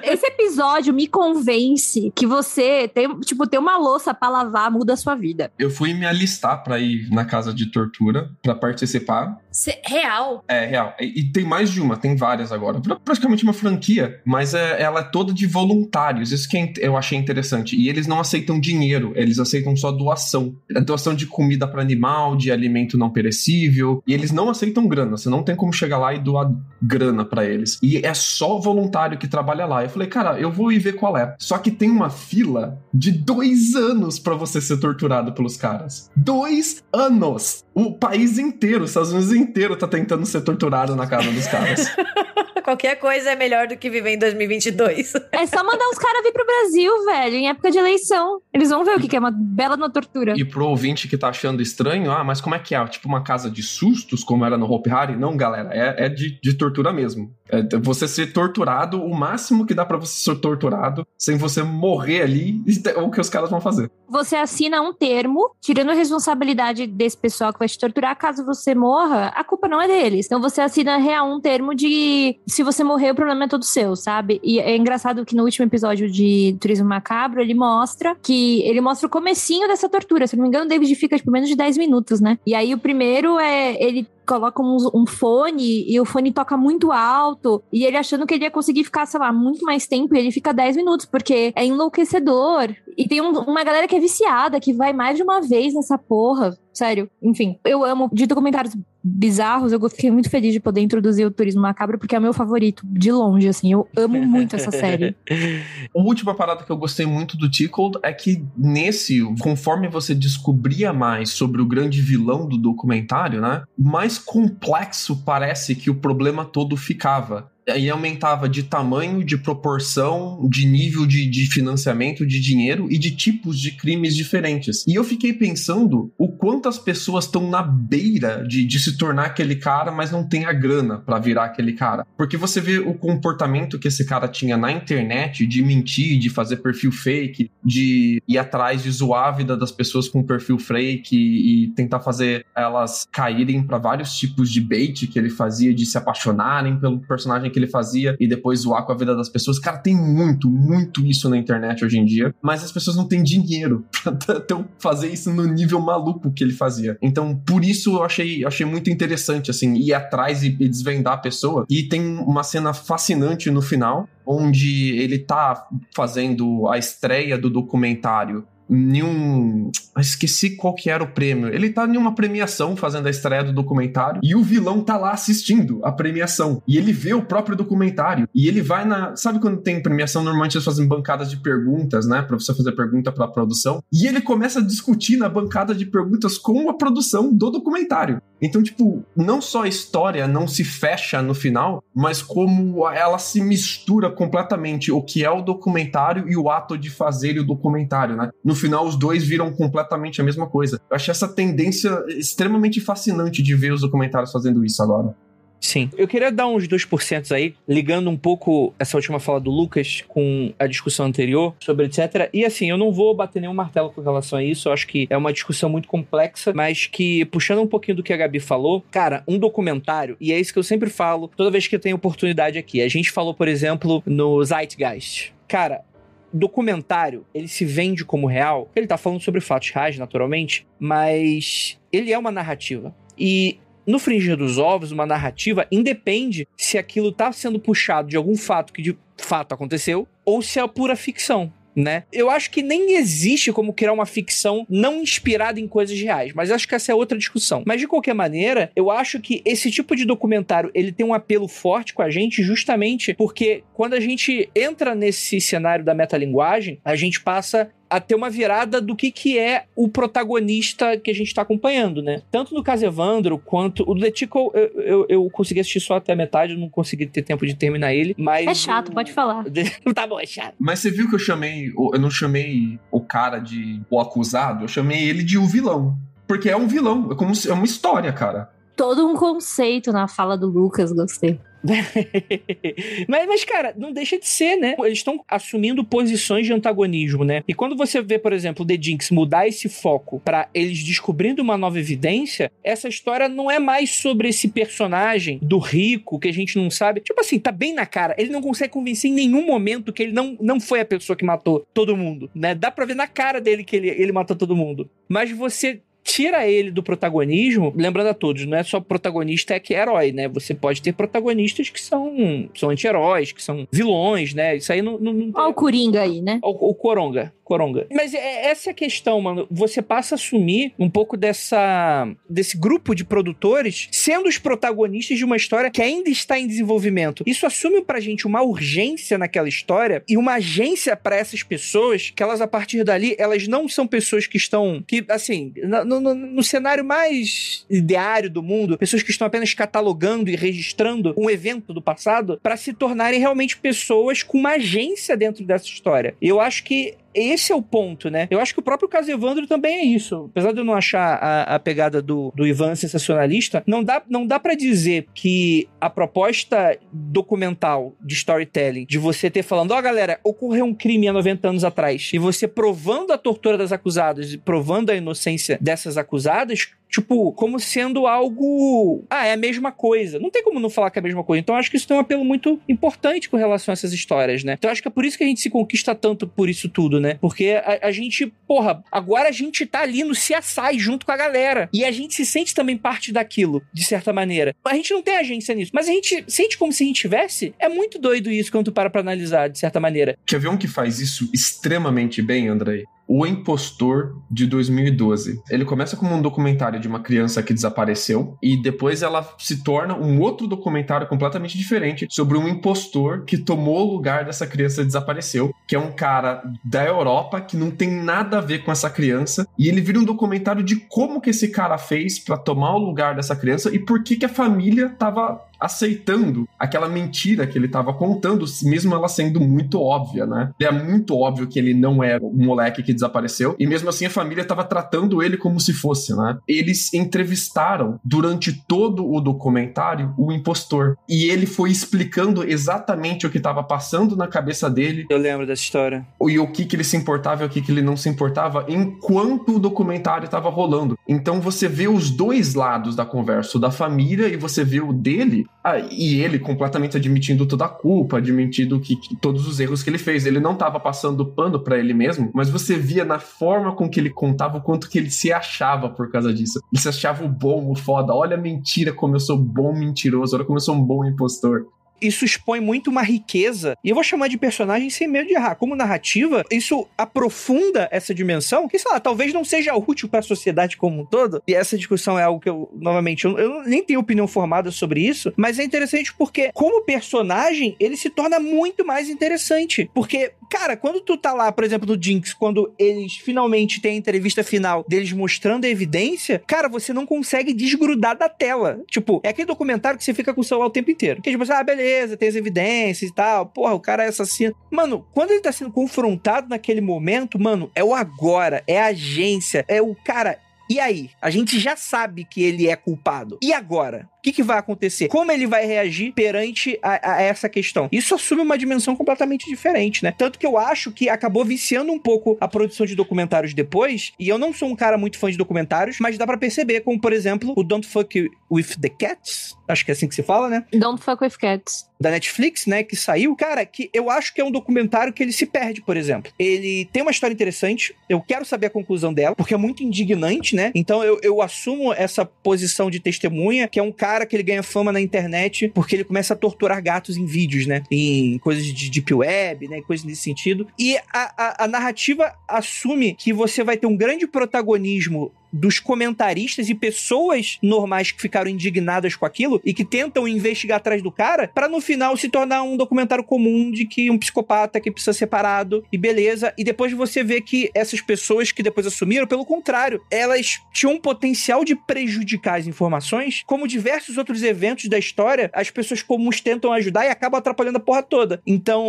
esse episódio me convence que você tem, tipo, ter uma louça pra lavar muda a sua vida. Eu fui me alistar pra ir na casa de tortura, pra participar. Cê- real. É, real. E, e tem mais de uma, tem várias agora. Pra- Praticamente uma franquia, mas é- ela é toda de voluntários. Isso que é eu achei interessante. E eles não aceitam dinheiro, eles aceitam só doação. Doação de comida para animal, de alimento não perecível. E eles não aceitam grana. Você não tem como chegar lá e doar grana pra eles. E é só voluntário que trabalha lá. Eu falei, cara, eu vou ir ver qual é. Só que tem uma fila de dois anos pra você ser torturado pelos caras. Dois anos! O país inteiro, os Estados Unidos inteiro tá tentando ser torturado na casa dos caras. Qualquer coisa é melhor do que viver em 2022. É só mandar os caras vir pro Brasil, velho, em época de eleição. Eles vão ver o que, que é uma bela uma tortura. E pro ouvinte que tá achando estranho, ah, mas como é que é? Tipo uma casa de sustos, como era no Hope Hari? Não, galera, é, é de, de tortura mesmo. É você ser torturado, o máximo que dá pra você ser torturado, sem você morrer ali, o que os caras vão fazer. Você assina um termo, tirando a responsabilidade desse pessoal que vai te torturar, caso você morra, a culpa não é deles. Então você assina real um termo de se você morrer, o problema é todo seu, sabe? E é engraçado que no último episódio de Turismo Macabro, ele mostra que ele mostra o comecinho dessa tortura. Se não me engano, o David fica tipo menos de 10 minutos, né? E aí o primeiro é ele coloca um, um fone e o fone toca muito alto e ele achando que ele ia conseguir ficar, sei lá, muito mais tempo e ele fica 10 minutos porque é enlouquecedor. E tem um- uma galera que é viciada, que vai mais de uma vez nessa porra. Sério, enfim, eu amo de documentários bizarros, eu fiquei muito feliz de poder introduzir o Turismo Macabro, porque é o meu favorito, de longe, assim, eu amo muito essa série. A última parada que eu gostei muito do Tickled é que nesse, conforme você descobria mais sobre o grande vilão do documentário, né? Mais complexo parece que o problema todo ficava. Aí aumentava de tamanho, de proporção, de nível de, de financiamento, de dinheiro e de tipos de crimes diferentes. E eu fiquei pensando o quanto as pessoas estão na beira de, de se tornar aquele cara, mas não tem a grana pra virar aquele cara. Porque você vê o comportamento que esse cara tinha na internet de mentir, de fazer perfil fake, de ir atrás de zoar a vida das pessoas com perfil fake e, e tentar fazer elas caírem pra vários tipos de bait que ele fazia, de se apaixonarem pelo personagem que ele fazia e depois zoar com a vida das pessoas. Cara, tem muito, muito isso na internet hoje em dia, mas as pessoas não têm dinheiro pra fazer isso no nível maluco que ele fazia. Então, por isso eu achei, achei muito interessante, assim, ir atrás e, e desvendar a pessoa. E tem uma cena fascinante no final, onde ele tá fazendo a estreia do documentário em um. Esqueci qual que era o prêmio. Ele tá em uma premiação fazendo a estreia do documentário e o vilão tá lá assistindo a premiação. E ele vê o próprio documentário. E ele vai na. Sabe quando tem premiação? Normalmente eles fazem bancadas de perguntas, né? Pra você fazer pergunta pra produção. E ele começa a discutir na bancada de perguntas com a produção do documentário. Então, tipo, não só a história não se fecha no final, mas como ela se mistura completamente o que é o documentário e o ato de fazer o documentário, né? No final, os dois viram completamente a mesma coisa. Eu achei essa tendência extremamente fascinante de ver os documentários fazendo isso agora. Sim. Eu queria dar uns 2% aí, ligando um pouco essa última fala do Lucas com a discussão anterior sobre etc. E assim, eu não vou bater nenhum martelo com relação a isso, eu acho que é uma discussão muito complexa, mas que, puxando um pouquinho do que a Gabi falou, cara, um documentário, e é isso que eu sempre falo toda vez que eu tenho oportunidade aqui. A gente falou, por exemplo, no Zeitgeist. Cara, documentário, ele se vende como real. Ele tá falando sobre fatos reais, naturalmente, mas ele é uma narrativa. E no fringir dos ovos, uma narrativa independe se aquilo tá sendo puxado de algum fato que de fato aconteceu ou se é pura ficção. Né? Eu acho que nem existe como criar uma ficção não inspirada em coisas reais, mas acho que essa é outra discussão. Mas de qualquer maneira, eu acho que esse tipo de documentário ele tem um apelo forte com a gente justamente porque quando a gente entra nesse cenário da metalinguagem, a gente passa a ter uma virada do que, que é o protagonista que a gente tá acompanhando, né? Tanto no caso Evandro, quanto o Letico, eu, eu, eu, consegui assistir só até a metade, eu não consegui ter tempo de terminar ele, mas... É chato, o... pode falar. tá bom, é chato. Mas você viu que eu chamei, eu não chamei o cara de o acusado, eu chamei ele de o vilão. Porque é um vilão, é como é uma história, cara. Todo um conceito na fala do Lucas, gostei. mas, mas, cara, não deixa de ser, né? Eles estão assumindo posições de antagonismo, né? E quando você vê, por exemplo, The Jinx mudar esse foco para eles descobrindo uma nova evidência, essa história não é mais sobre esse personagem do rico que a gente não sabe. Tipo assim, tá bem na cara. Ele não consegue convencer em nenhum momento que ele não, não foi a pessoa que matou todo mundo, né? Dá pra ver na cara dele que ele, ele matou todo mundo. Mas você tira ele do protagonismo, lembrando a todos, não é só protagonista é que é herói, né? Você pode ter protagonistas que são, são anti-heróis, que são vilões, né? Isso aí não. não, não Olha o Coringa aí, né? O, o Coronga. Coronga. Mas é, essa é a questão, mano. Você passa a assumir um pouco dessa desse grupo de produtores sendo os protagonistas de uma história que ainda está em desenvolvimento. Isso assume pra gente uma urgência naquela história e uma agência para essas pessoas que elas a partir dali, elas não são pessoas que estão que assim, no, no, no cenário mais ideário do mundo, pessoas que estão apenas catalogando e registrando um evento do passado para se tornarem realmente pessoas com uma agência dentro dessa história. Eu acho que esse é o ponto, né? Eu acho que o próprio caso Evandro também é isso. Apesar de eu não achar a, a pegada do, do Ivan sensacionalista, não dá, não dá para dizer que a proposta documental de storytelling, de você ter falando, ó, oh, galera, ocorreu um crime há 90 anos atrás, e você provando a tortura das acusadas e provando a inocência dessas acusadas, tipo, como sendo algo. Ah, é a mesma coisa. Não tem como não falar que é a mesma coisa. Então acho que isso tem um apelo muito importante com relação a essas histórias, né? Então acho que é por isso que a gente se conquista tanto por isso tudo, né? Porque a, a gente, porra, agora a gente tá ali no CSI junto com a galera. E a gente se sente também parte daquilo, de certa maneira. A gente não tem agência nisso, mas a gente sente como se a gente tivesse. É muito doido isso quando tu para pra analisar, de certa maneira. Quer ver um que faz isso extremamente bem, Andrei? O Impostor de 2012. Ele começa como um documentário de uma criança que desapareceu e depois ela se torna um outro documentário completamente diferente sobre um impostor que tomou o lugar dessa criança que desapareceu, que é um cara da Europa que não tem nada a ver com essa criança e ele vira um documentário de como que esse cara fez para tomar o lugar dessa criança e por que que a família tava aceitando aquela mentira que ele estava contando, mesmo ela sendo muito óbvia, né? É muito óbvio que ele não era o moleque que desapareceu, e mesmo assim a família estava tratando ele como se fosse, né? Eles entrevistaram durante todo o documentário o impostor, e ele foi explicando exatamente o que estava passando na cabeça dele. Eu lembro dessa história. E o que que ele se importava e o que que ele não se importava enquanto o documentário estava rolando. Então você vê os dois lados da conversa, o da família e você vê o dele ah, e ele completamente admitindo toda a culpa, admitindo que, que todos os erros que ele fez. Ele não estava passando pano para ele mesmo, mas você via na forma com que ele contava o quanto que ele se achava por causa disso. Ele se achava o bom, o foda. Olha a mentira como eu sou bom mentiroso, olha como eu sou um bom impostor isso expõe muito uma riqueza, e eu vou chamar de personagem sem medo de errar. Como narrativa, isso aprofunda essa dimensão, que, sei lá, talvez não seja útil para a sociedade como um todo, e essa discussão é algo que eu, novamente, eu, eu nem tenho opinião formada sobre isso, mas é interessante porque, como personagem, ele se torna muito mais interessante. Porque, cara, quando tu tá lá, por exemplo, no Jinx, quando eles finalmente têm a entrevista final deles mostrando a evidência, cara, você não consegue desgrudar da tela. Tipo, é aquele documentário que você fica com o celular o tempo inteiro. Que tipo, ah, beleza tem as evidências e tal. Porra, o cara é assassino. Mano, quando ele tá sendo confrontado naquele momento, mano, é o agora, é a agência, é o cara. E aí? A gente já sabe que ele é culpado. E agora? Que, que vai acontecer? Como ele vai reagir perante a, a, essa questão? Isso assume uma dimensão completamente diferente, né? Tanto que eu acho que acabou viciando um pouco a produção de documentários depois, e eu não sou um cara muito fã de documentários, mas dá para perceber, como por exemplo, o Don't Fuck With The Cats, acho que é assim que se fala, né? Don't Fuck With Cats. Da Netflix, né, que saiu, cara, que eu acho que é um documentário que ele se perde, por exemplo. Ele tem uma história interessante, eu quero saber a conclusão dela, porque é muito indignante, né? Então eu, eu assumo essa posição de testemunha, que é um cara cara que ele ganha fama na internet porque ele começa a torturar gatos em vídeos, né? Em coisas de deep web, né? Coisas nesse sentido. E a, a, a narrativa assume que você vai ter um grande protagonismo dos comentaristas e pessoas normais que ficaram indignadas com aquilo e que tentam investigar atrás do cara, para no final se tornar um documentário comum de que um psicopata que precisa ser parado e beleza. E depois você vê que essas pessoas que depois assumiram, pelo contrário, elas tinham um potencial de prejudicar as informações, como diversos outros eventos da história, as pessoas comuns tentam ajudar e acabam atrapalhando a porra toda. Então,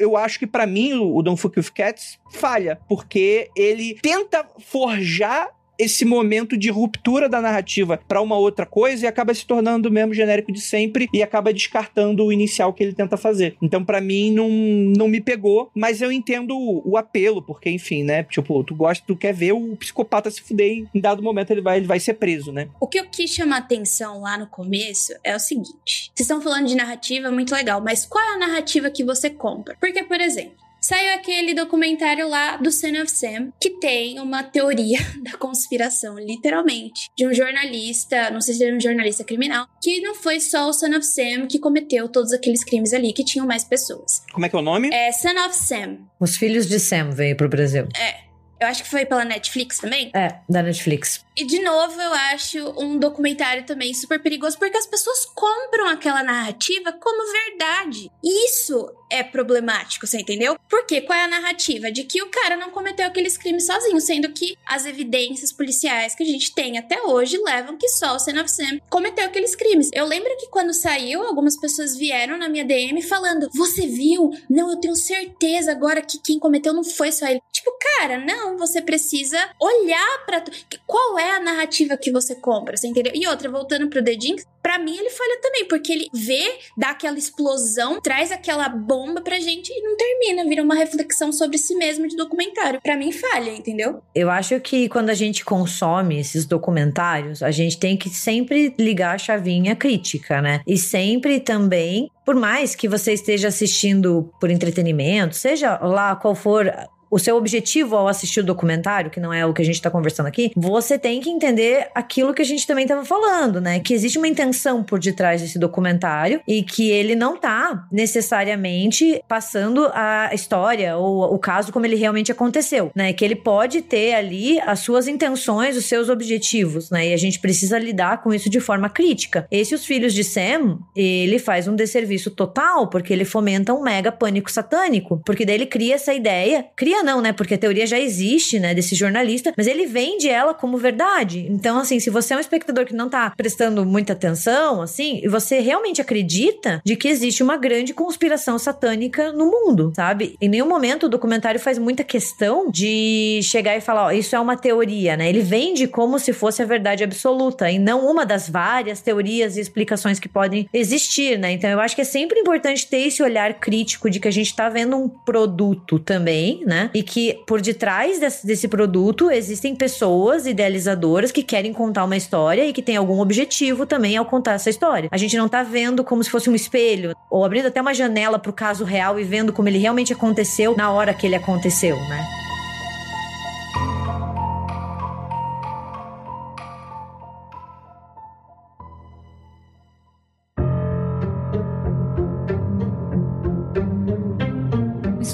eu acho que para mim o Don't Fuck With Cats falha, porque ele tenta forjar esse momento de ruptura da narrativa para uma outra coisa e acaba se tornando o mesmo genérico de sempre e acaba descartando o inicial que ele tenta fazer. Então, para mim, não, não me pegou, mas eu entendo o, o, apelo, porque, enfim, né? Tipo, tu gosta, tu quer ver o psicopata se fuder e em dado momento ele vai, ele vai ser preso, né? O que eu quis chamar atenção lá no começo é o seguinte: vocês estão falando de narrativa, muito legal, mas qual é a narrativa que você compra? Porque, por exemplo, Saiu aquele documentário lá do Son of Sam, que tem uma teoria da conspiração, literalmente, de um jornalista, não sei se ele era um jornalista criminal, que não foi só o Son of Sam que cometeu todos aqueles crimes ali, que tinham mais pessoas. Como é que é o nome? É Son of Sam. Os Filhos de Sam veio pro Brasil. É. Eu acho que foi pela Netflix também. É, da Netflix. E de novo, eu acho um documentário também super perigoso, porque as pessoas compram aquela narrativa como verdade. Isso é problemático, você entendeu? Porque qual é a narrativa? De que o cara não cometeu aqueles crimes sozinho, sendo que as evidências policiais que a gente tem até hoje levam que só o Sen of Sam cometeu aqueles crimes. Eu lembro que quando saiu, algumas pessoas vieram na minha DM falando: Você viu? Não, eu tenho certeza agora que quem cometeu não foi só ele. Tipo, cara, não, você precisa olhar para qual é a narrativa que você compra, você entendeu? E outra, voltando pro The Jinx, pra mim ele falha também, porque ele vê, dá aquela explosão, traz aquela bomba pra gente e não termina, vira uma reflexão sobre si mesmo de documentário. Pra mim falha, entendeu? Eu acho que quando a gente consome esses documentários, a gente tem que sempre ligar a chavinha crítica, né? E sempre também por mais que você esteja assistindo por entretenimento, seja lá qual for o seu objetivo ao assistir o documentário, que não é o que a gente está conversando aqui, você tem que entender aquilo que a gente também estava falando, né? Que existe uma intenção por detrás desse documentário e que ele não tá necessariamente passando a história ou o caso como ele realmente aconteceu, né? Que ele pode ter ali as suas intenções, os seus objetivos, né? E a gente precisa lidar com isso de forma crítica. Esse Os Filhos de Sam, ele faz um desserviço total, porque ele fomenta um mega pânico satânico, porque daí ele cria essa ideia, cria teoria não, né? Porque a teoria já existe, né, desse jornalista, mas ele vende ela como verdade. Então, assim, se você é um espectador que não tá prestando muita atenção, assim, e você realmente acredita de que existe uma grande conspiração satânica no mundo, sabe? Em nenhum momento o documentário faz muita questão de chegar e falar, ó, isso é uma teoria, né? Ele vende como se fosse a verdade absoluta e não uma das várias teorias e explicações que podem existir, né? Então, eu acho que é sempre importante ter esse olhar crítico de que a gente tá vendo um produto também, E que por detrás desse, desse produto existem pessoas idealizadoras que querem contar uma história e que tem algum objetivo também ao contar essa história. A gente não tá vendo como se fosse um espelho, ou abrindo até uma janela pro caso real e vendo como ele realmente aconteceu na hora que ele aconteceu, né?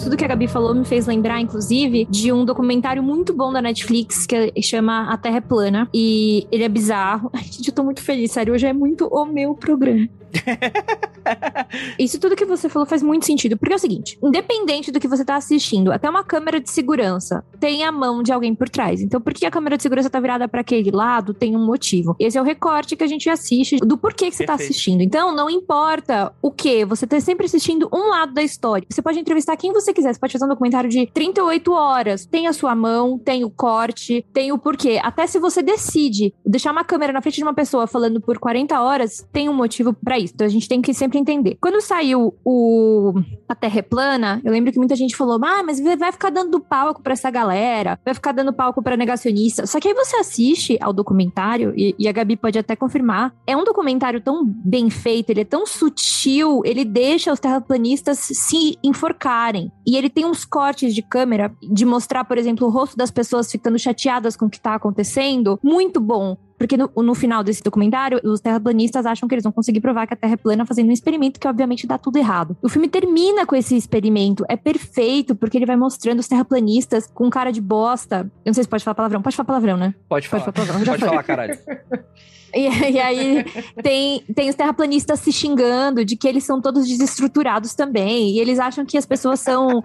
Tudo que a Gabi falou me fez lembrar, inclusive, de um documentário muito bom da Netflix que chama A Terra é Plana. E ele é bizarro. Ai, gente, eu tô muito feliz, sério. Hoje é muito o meu programa. Isso tudo que você falou faz muito sentido, porque é o seguinte: independente do que você tá assistindo, até uma câmera de segurança tem a mão de alguém por trás. Então, por que a câmera de segurança tá virada para aquele lado? Tem um motivo. Esse é o recorte que a gente assiste do porquê que você tá Perfeito. tá assistindo. Então, não importa o que, você tá sempre assistindo um lado da história. Você pode entrevistar quem você quiser, você pode fazer um documentário de 38 horas. Tem a sua mão, tem o corte, tem o porquê. Até se você decide deixar uma câmera na frente de uma pessoa falando por 40 horas, tem um motivo para isso. Então, a gente tem que sempre entender. Quando saiu o A Terra é Plana, eu lembro que muita gente falou: ah, mas vai ficar dando palco pra essa galera, vai ficar dando palco pra negacionista. Só que aí você assiste ao documentário, e, e a Gabi pode até confirmar, é um documentário tão bem feito, ele é tão sutil, ele deixa os terraplanistas se enforcarem. E ele tem uns cortes de câmera de mostrar, por exemplo, o rosto das pessoas ficando chateadas com o que tá acontecendo, muito bom. Porque no, no final desse documentário, os terraplanistas acham que eles vão conseguir provar que a Terra é plana fazendo um experimento que, obviamente, dá tudo errado. O filme termina com esse experimento. É perfeito, porque ele vai mostrando os terraplanistas com cara de bosta. Eu não sei se pode falar palavrão. Pode falar palavrão, né? Pode falar. Pode falar palavrão. Já Pode foi. falar, caralho. E, e aí tem, tem os terraplanistas se xingando de que eles são todos desestruturados também. E eles acham que as pessoas são.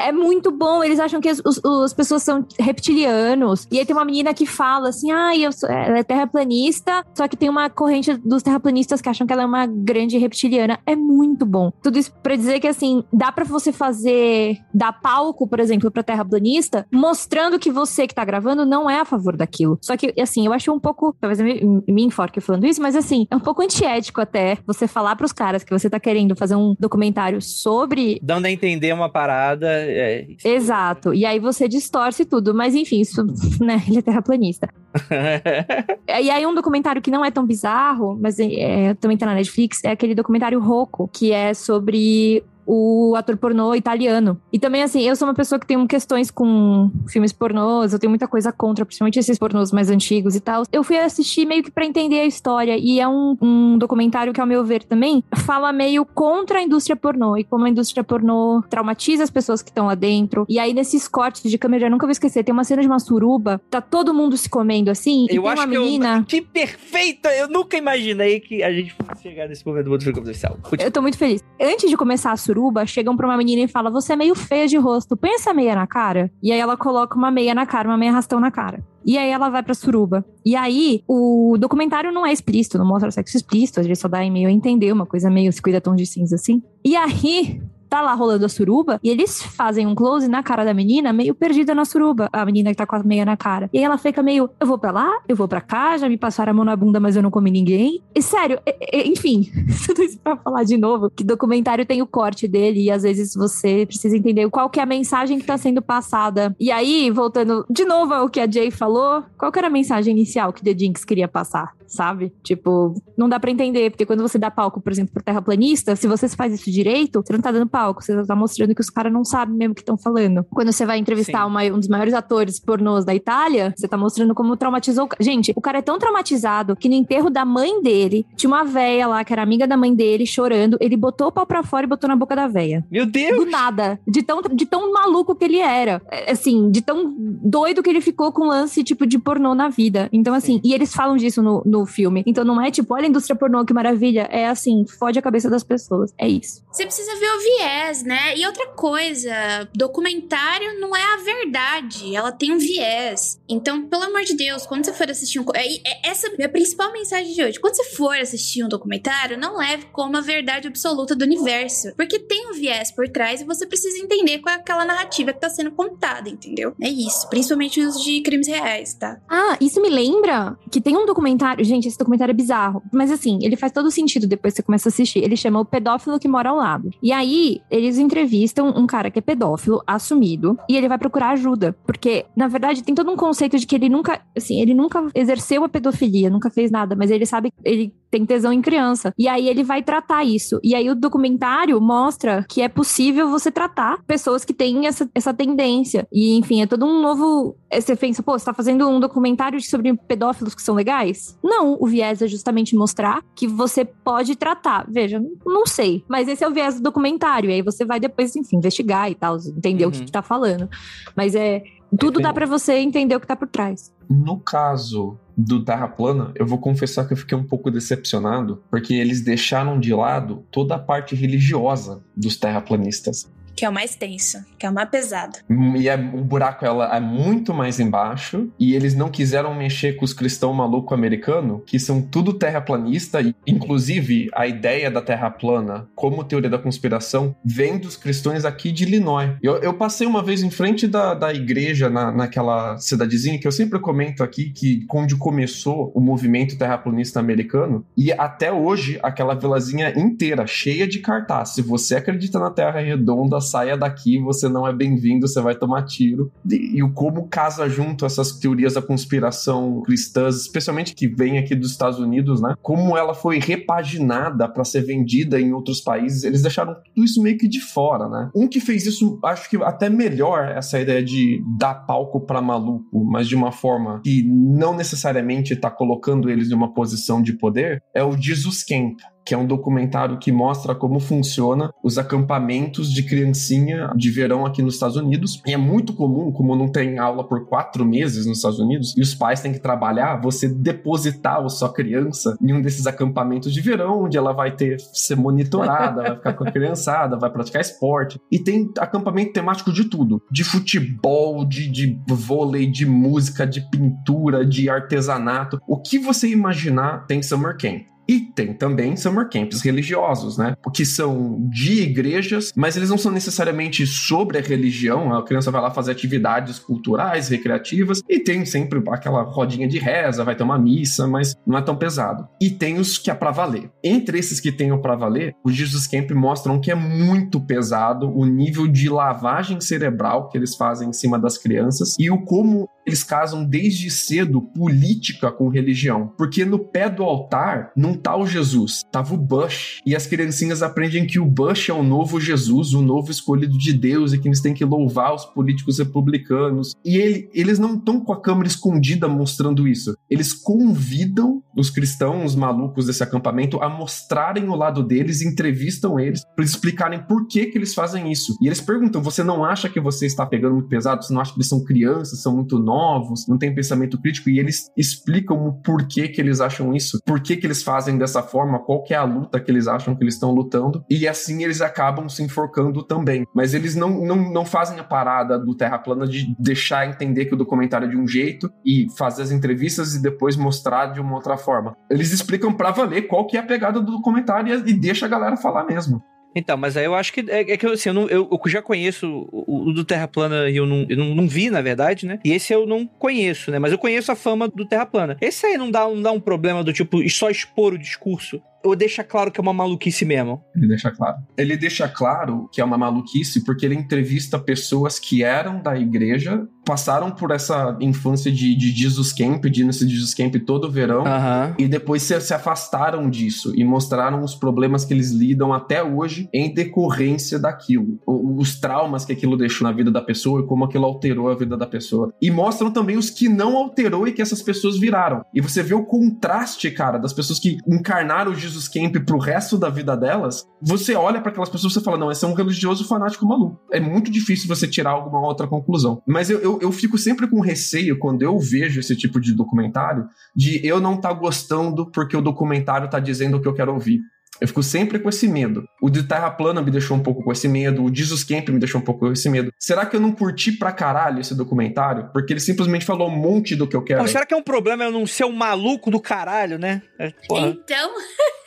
É muito bom, eles acham que as, os- as pessoas são reptilianos. E aí tem uma menina que fala assim: ah, eu sou, ela é terraplanista, só que tem uma corrente dos terraplanistas que acham que ela é uma grande reptiliana. É muito bom. Tudo isso pra dizer que, assim, dá pra você fazer. dar palco, por exemplo, pra terraplanista, mostrando que você que tá gravando não é a favor daquilo. Só que, assim, eu acho um pouco. Talvez me, me enforque falando isso, mas assim, é um pouco antiético até você falar pros caras que você tá querendo fazer um documentário sobre. Dando a entender uma parada. É... Exato. E aí você distorce tudo. Mas enfim, isso, né? Ele é terraplanista. E aí um documentário que não é tão bizarro, mas é, também tá na Netflix, é aquele documentário Rocco, que é sobre o ator pornô italiano. E também, assim, eu sou uma pessoa que tem questões com filmes pornôs, eu tenho muita coisa contra, principalmente esses pornôs mais antigos e tal. Eu fui assistir meio que pra entender a história, e é um, um documentário que, ao meu ver, também fala meio contra a indústria pornô, e como a indústria pornô traumatiza as pessoas que estão lá dentro. E aí, nesses cortes de câmera, eu nunca vou esquecer, tem uma cena de uma suruba, tá todo mundo se comendo assim, e Eu tem acho uma que menina... eu. Que perfeita! Eu nunca imaginei que a gente fosse chegar nesse momento do outro filme comercial. Eu tô muito feliz. Antes de começar a suruba, chegam pra uma menina e falam: Você é meio feia de rosto, põe essa meia na cara. E aí ela coloca uma meia na cara, uma meia arrastão na cara. E aí ela vai pra suruba. E aí, o documentário não é explícito, não mostra sexo explícito, ele só dá meio a entender, uma coisa meio 50 tons de cinza assim. E aí, tá lá rolando a suruba, e eles fazem um close na cara da menina, meio perdida na suruba, a menina que tá com a meia na cara. E aí ela fica meio, eu vou pra lá, eu vou pra cá, já me passaram a mão na bunda, mas eu não comi ninguém. E sério, enfim, tudo isso pra falar de novo, que documentário tem o corte dele, e às vezes você precisa entender qual que é a mensagem que tá sendo passada. E aí, voltando de novo ao que a Jay falou, qual que era a mensagem inicial que The Jinx queria passar, sabe? Tipo, não dá pra entender, porque quando você dá palco, por exemplo, pro terraplanista, se você faz isso direito, você não tá dando palco, você tá mostrando que os caras não sabem mesmo o que estão falando. Quando você vai entrevistar Sim. uma- um dos maiores atores pornôs da Itália, você tá mostrando como traumatizou Gente, o cara é tão traumatizado que no enterro da mãe dele, tinha uma véia lá, que era amiga da mãe dele, chorando, ele botou o pau pra fora e botou na boca da véia. Meu Deus! Do nada. De tão, de tão maluco que ele era. É, Assim, de tão doido que ele ficou com lance, tipo, de pornô na vida. Então, assim, e eles falam disso no, no filme. Então não é tipo, olha a indústria pornô, que maravilha. É assim, fode a cabeça das pessoas. É isso. Você precisa ver o viés, né? E outra coisa, documentário não é a verdade, ela tem um viés. Então, pelo amor de Deus, quando você for assistir um. É, é- essa é a minha principal mensagem de hoje. Quando você for assistir um documentário, não leve como a verdade absoluta do universo. Porque tem um viés por trás e você precisa entender qual é aquela narrativa que tá sendo contada, entendeu? É isso. Principalmente os de crimes reais, tá? Ah, isso me lembra que tem um documentário. Gente, esse documentário é bizarro. Mas assim, ele faz todo sentido depois que você começa a assistir. Ele chama O Pedófilo que Mora ao E aí, eles entrevistam um cara que é pedófilo, assumido, e ele vai procurar ajuda. Porque, na verdade, tem todo um conceito de que ele nunca, assim, ele nunca exerceu a pedofilia, nunca fez nada, mas ele sabe, ele tem tesão em criança. E aí ele vai tratar isso. E aí o documentário mostra que é possível você tratar pessoas que têm essa, essa tendência. E, enfim, é todo um novo. é, Você pensa, pô, você tá fazendo um documentário sobre pedófilos que são legais? Não, o viés é justamente mostrar que você pode tratar. Veja, não sei. Mas esse é o viés do documentário. E aí você vai depois, enfim, investigar e tal, entender o que, Uhum. que tá falando. Mas é. Tudo dá pra você entender o que tá por trás. No caso do Terra Plana, eu vou confessar que eu fiquei um pouco decepcionado, porque eles deixaram de lado toda a parte religiosa dos terraplanistas. Que é o mais tenso, que é o mais pesado. E é- o buraco ela é muito mais embaixo. E eles não quiseram mexer com os cristãos maluco americano, que são tudo terraplanista. E, inclusive, a ideia da terra plana, como teoria da conspiração, vem dos cristãos aqui de Illinois. Eu, eu passei uma vez em frente da, da igreja, na, naquela cidadezinha, que eu sempre comento aqui, que onde começou o movimento terraplanista americano. E até hoje, aquela vilazinha inteira, cheia de cartaz. Se você acredita na terra redonda, saia daqui, você não é bem-vindo, você vai tomar tiro. E, e o como casa junto essas teorias da conspiração cristãs, especialmente que vem aqui dos Estados Unidos, né? Como ela foi repaginada para ser vendida em outros países, eles deixaram tudo isso meio que de fora, né? Um que fez isso, acho que até melhor essa ideia de dar palco para maluco, mas de uma forma que não necessariamente tá colocando eles em uma posição de poder, é o Jesus Camp que é um documentário que mostra como funciona os acampamentos de criancinha de verão aqui nos Estados Unidos. E é muito comum, como não tem aula por quatro meses nos Estados Unidos, e os pais têm que trabalhar, você depositar a sua criança em um desses acampamentos de verão, onde ela vai ter ser monitorada, vai ficar com a criançada, vai praticar esporte. E tem acampamento temático de tudo: de futebol, de, de vôlei, de música, de pintura, de artesanato. O que você imaginar tem Summer Camp. E tem também summer camps religiosos, né? Que são de igrejas, mas eles não são necessariamente sobre a religião. A criança vai lá fazer atividades culturais, recreativas, e tem sempre aquela rodinha de reza, vai ter uma missa, mas não é tão pesado. E tem os que é pra valer. Entre esses que tem o pra valer, os Jesus Camp mostram que é muito pesado o nível de lavagem cerebral que eles fazem em cima das crianças e o como eles casam desde cedo política com religião. Porque no pé do altar não tá o Jesus, tava o Bush. E as criancinhas aprendem que o Bush é o novo Jesus, o novo escolhido de Deus e que eles têm que louvar os políticos republicanos. E ele, eles não estão com a câmera escondida mostrando isso. Eles convidam os cristãos malucos desse acampamento a mostrarem o lado deles, entrevistam eles para explicarem por que, que eles fazem isso. E eles perguntam: você não acha que você está pegando muito pesado? Você não acha que eles são crianças, são muito novos? Novos, não tem pensamento crítico e eles explicam o porquê que eles acham isso, por que eles fazem dessa forma, qual que é a luta que eles acham que eles estão lutando e assim eles acabam se enforcando também. Mas eles não, não, não fazem a parada do Terra Plana de deixar entender que o documentário é de um jeito e fazer as entrevistas e depois mostrar de uma outra forma. Eles explicam para valer qual que é a pegada do documentário e deixa a galera falar mesmo. Então, mas aí eu acho que é, é que assim, eu, não, eu, eu, já conheço o, o, do Terra Plana e eu, não, eu não, não, vi, na verdade, né? E esse eu não conheço, né? Mas eu conheço a fama do Terra Plana. Esse aí não dá, não dá um problema do tipo só expor o discurso ou deixa claro que é uma maluquice mesmo? Ele deixa claro. Ele deixa claro que é uma maluquice porque ele entrevista pessoas que eram da igreja, passaram por essa infância de, de Jesus Camp, de nesse Jesus Camp todo verão, uhum. e depois se, se afastaram disso e mostraram os problemas que eles lidam até hoje em decorrência daquilo. Os traumas que aquilo deixou na vida da pessoa e como aquilo alterou a vida da pessoa. E mostram também os que não alterou e que essas pessoas viraram. E você vê o contraste, cara, das pessoas que encarnaram Jesus Jesus Camp pro resto da vida delas, você olha para aquelas pessoas e fala: não, esse é um religioso fanático maluco. É muito difícil você tirar alguma outra conclusão. Mas eu, eu, eu fico sempre com receio quando eu vejo esse tipo de documentário de eu não estar tá gostando porque o documentário tá dizendo o que eu quero ouvir. Eu fico sempre com esse medo. O de Terra Plana me deixou um pouco com esse medo. O Jesus Camp me deixou um pouco com esse medo. Será que eu não curti pra caralho esse documentário? Porque ele simplesmente falou um monte do que eu quero. Pô, será que é um problema eu não ser um maluco do caralho, né? É, então.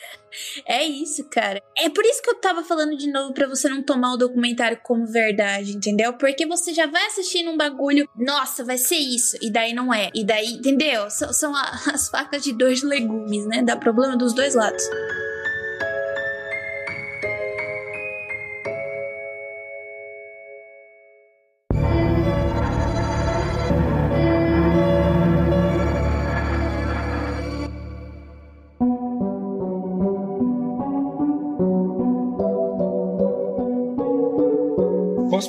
É isso, cara. É por isso que eu tava falando de novo para você não tomar o documentário como verdade, entendeu? Porque você já vai assistindo um bagulho, nossa, vai ser isso, e daí não é. E daí, entendeu? são são as facas de dois legumes, né? Dá problema dos dois lados.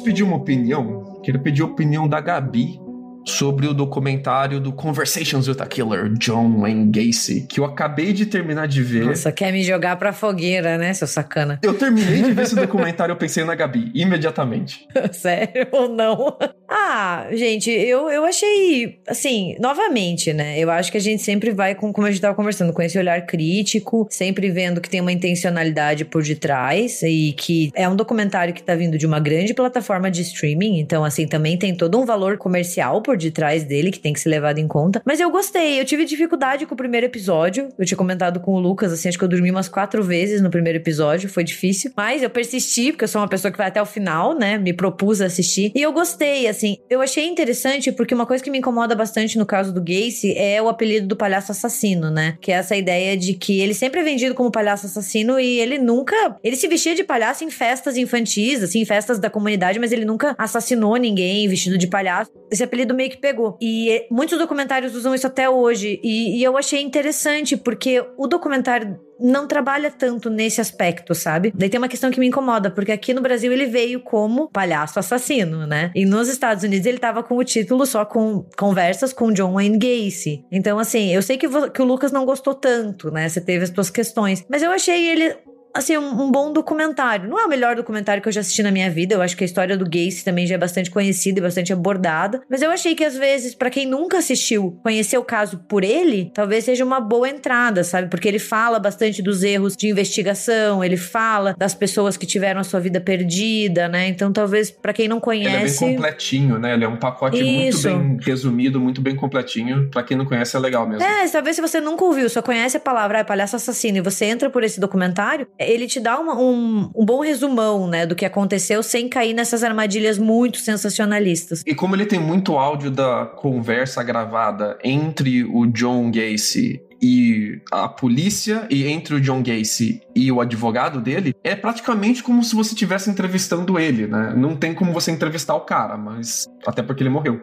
Pedir uma opinião? Queria pedir a opinião da Gabi sobre o documentário do Conversations with a Killer, John Wayne Gacy, que eu acabei de terminar de ver. Nossa, quer me jogar pra fogueira, né, seu sacana? Eu terminei de ver esse documentário, eu pensei na Gabi, imediatamente. Sério ou não? Ah, gente, eu, eu achei, assim, novamente, né, eu acho que a gente sempre vai, com, como a gente tava conversando, com esse olhar crítico, sempre vendo que tem uma intencionalidade por detrás e que é um documentário que tá vindo de uma grande plataforma de streaming, então, assim, também tem todo um valor comercial por de trás dele que tem que ser levado em conta. Mas eu gostei, eu tive dificuldade com o primeiro episódio. Eu tinha comentado com o Lucas, assim, acho que eu dormi umas quatro vezes no primeiro episódio, foi difícil. Mas eu persisti, porque eu sou uma pessoa que vai até o final, né? Me propus a assistir. E eu gostei, assim. Eu achei interessante porque uma coisa que me incomoda bastante no caso do Gacy é o apelido do palhaço assassino, né? Que é essa ideia de que ele sempre é vendido como palhaço assassino e ele nunca. Ele se vestia de palhaço em festas infantis, assim, em festas da comunidade, mas ele nunca assassinou ninguém vestido de palhaço. Esse apelido meio que pegou. E muitos documentários usam isso até hoje. E, e eu achei interessante porque o documentário não trabalha tanto nesse aspecto, sabe? Daí tem uma questão que me incomoda, porque aqui no Brasil ele veio como palhaço assassino, né? E nos Estados Unidos ele tava com o título só com conversas com John Wayne Gacy. Então, assim, eu sei que, que o Lucas não gostou tanto, né? Você teve as suas questões. Mas eu achei ele assim, um, um, bom documentário. Não é o melhor documentário que eu já assisti na minha vida. Eu acho que a história do Gacy também já é bastante conhecida e bastante abordada. Mas eu achei que, às vezes, para quem nunca assistiu, conhecer o caso por ele, talvez seja uma boa entrada, sabe? Porque ele fala bastante dos erros de investigação, ele fala das pessoas que tiveram a sua vida perdida, né? Então, talvez, para quem não conhece. Ele é bem completinho, né? Ele é um pacote Isso. muito bem resumido, muito bem completinho. Para quem não conhece, é legal mesmo. É, talvez se você nunca ouviu, só conhece a palavra ah, palhaço assassino e você entra por esse documentário, ele te dá uma, um, um bom resumão, né, do que aconteceu sem cair nessas armadilhas muito sensacionalistas. E como ele tem muito áudio da conversa gravada entre o John Gacy e a polícia e entre o John Gacy e o advogado dele, é praticamente como se você estivesse entrevistando ele, né? Não tem como você entrevistar o cara, mas até porque ele morreu.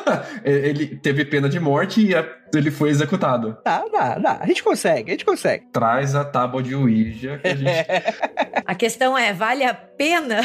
ele teve pena de morte e ele foi executado. Dá, dá, dá. A gente consegue, a gente consegue. Traz a tábua de Ouija que a gente... a questão é, vale a pena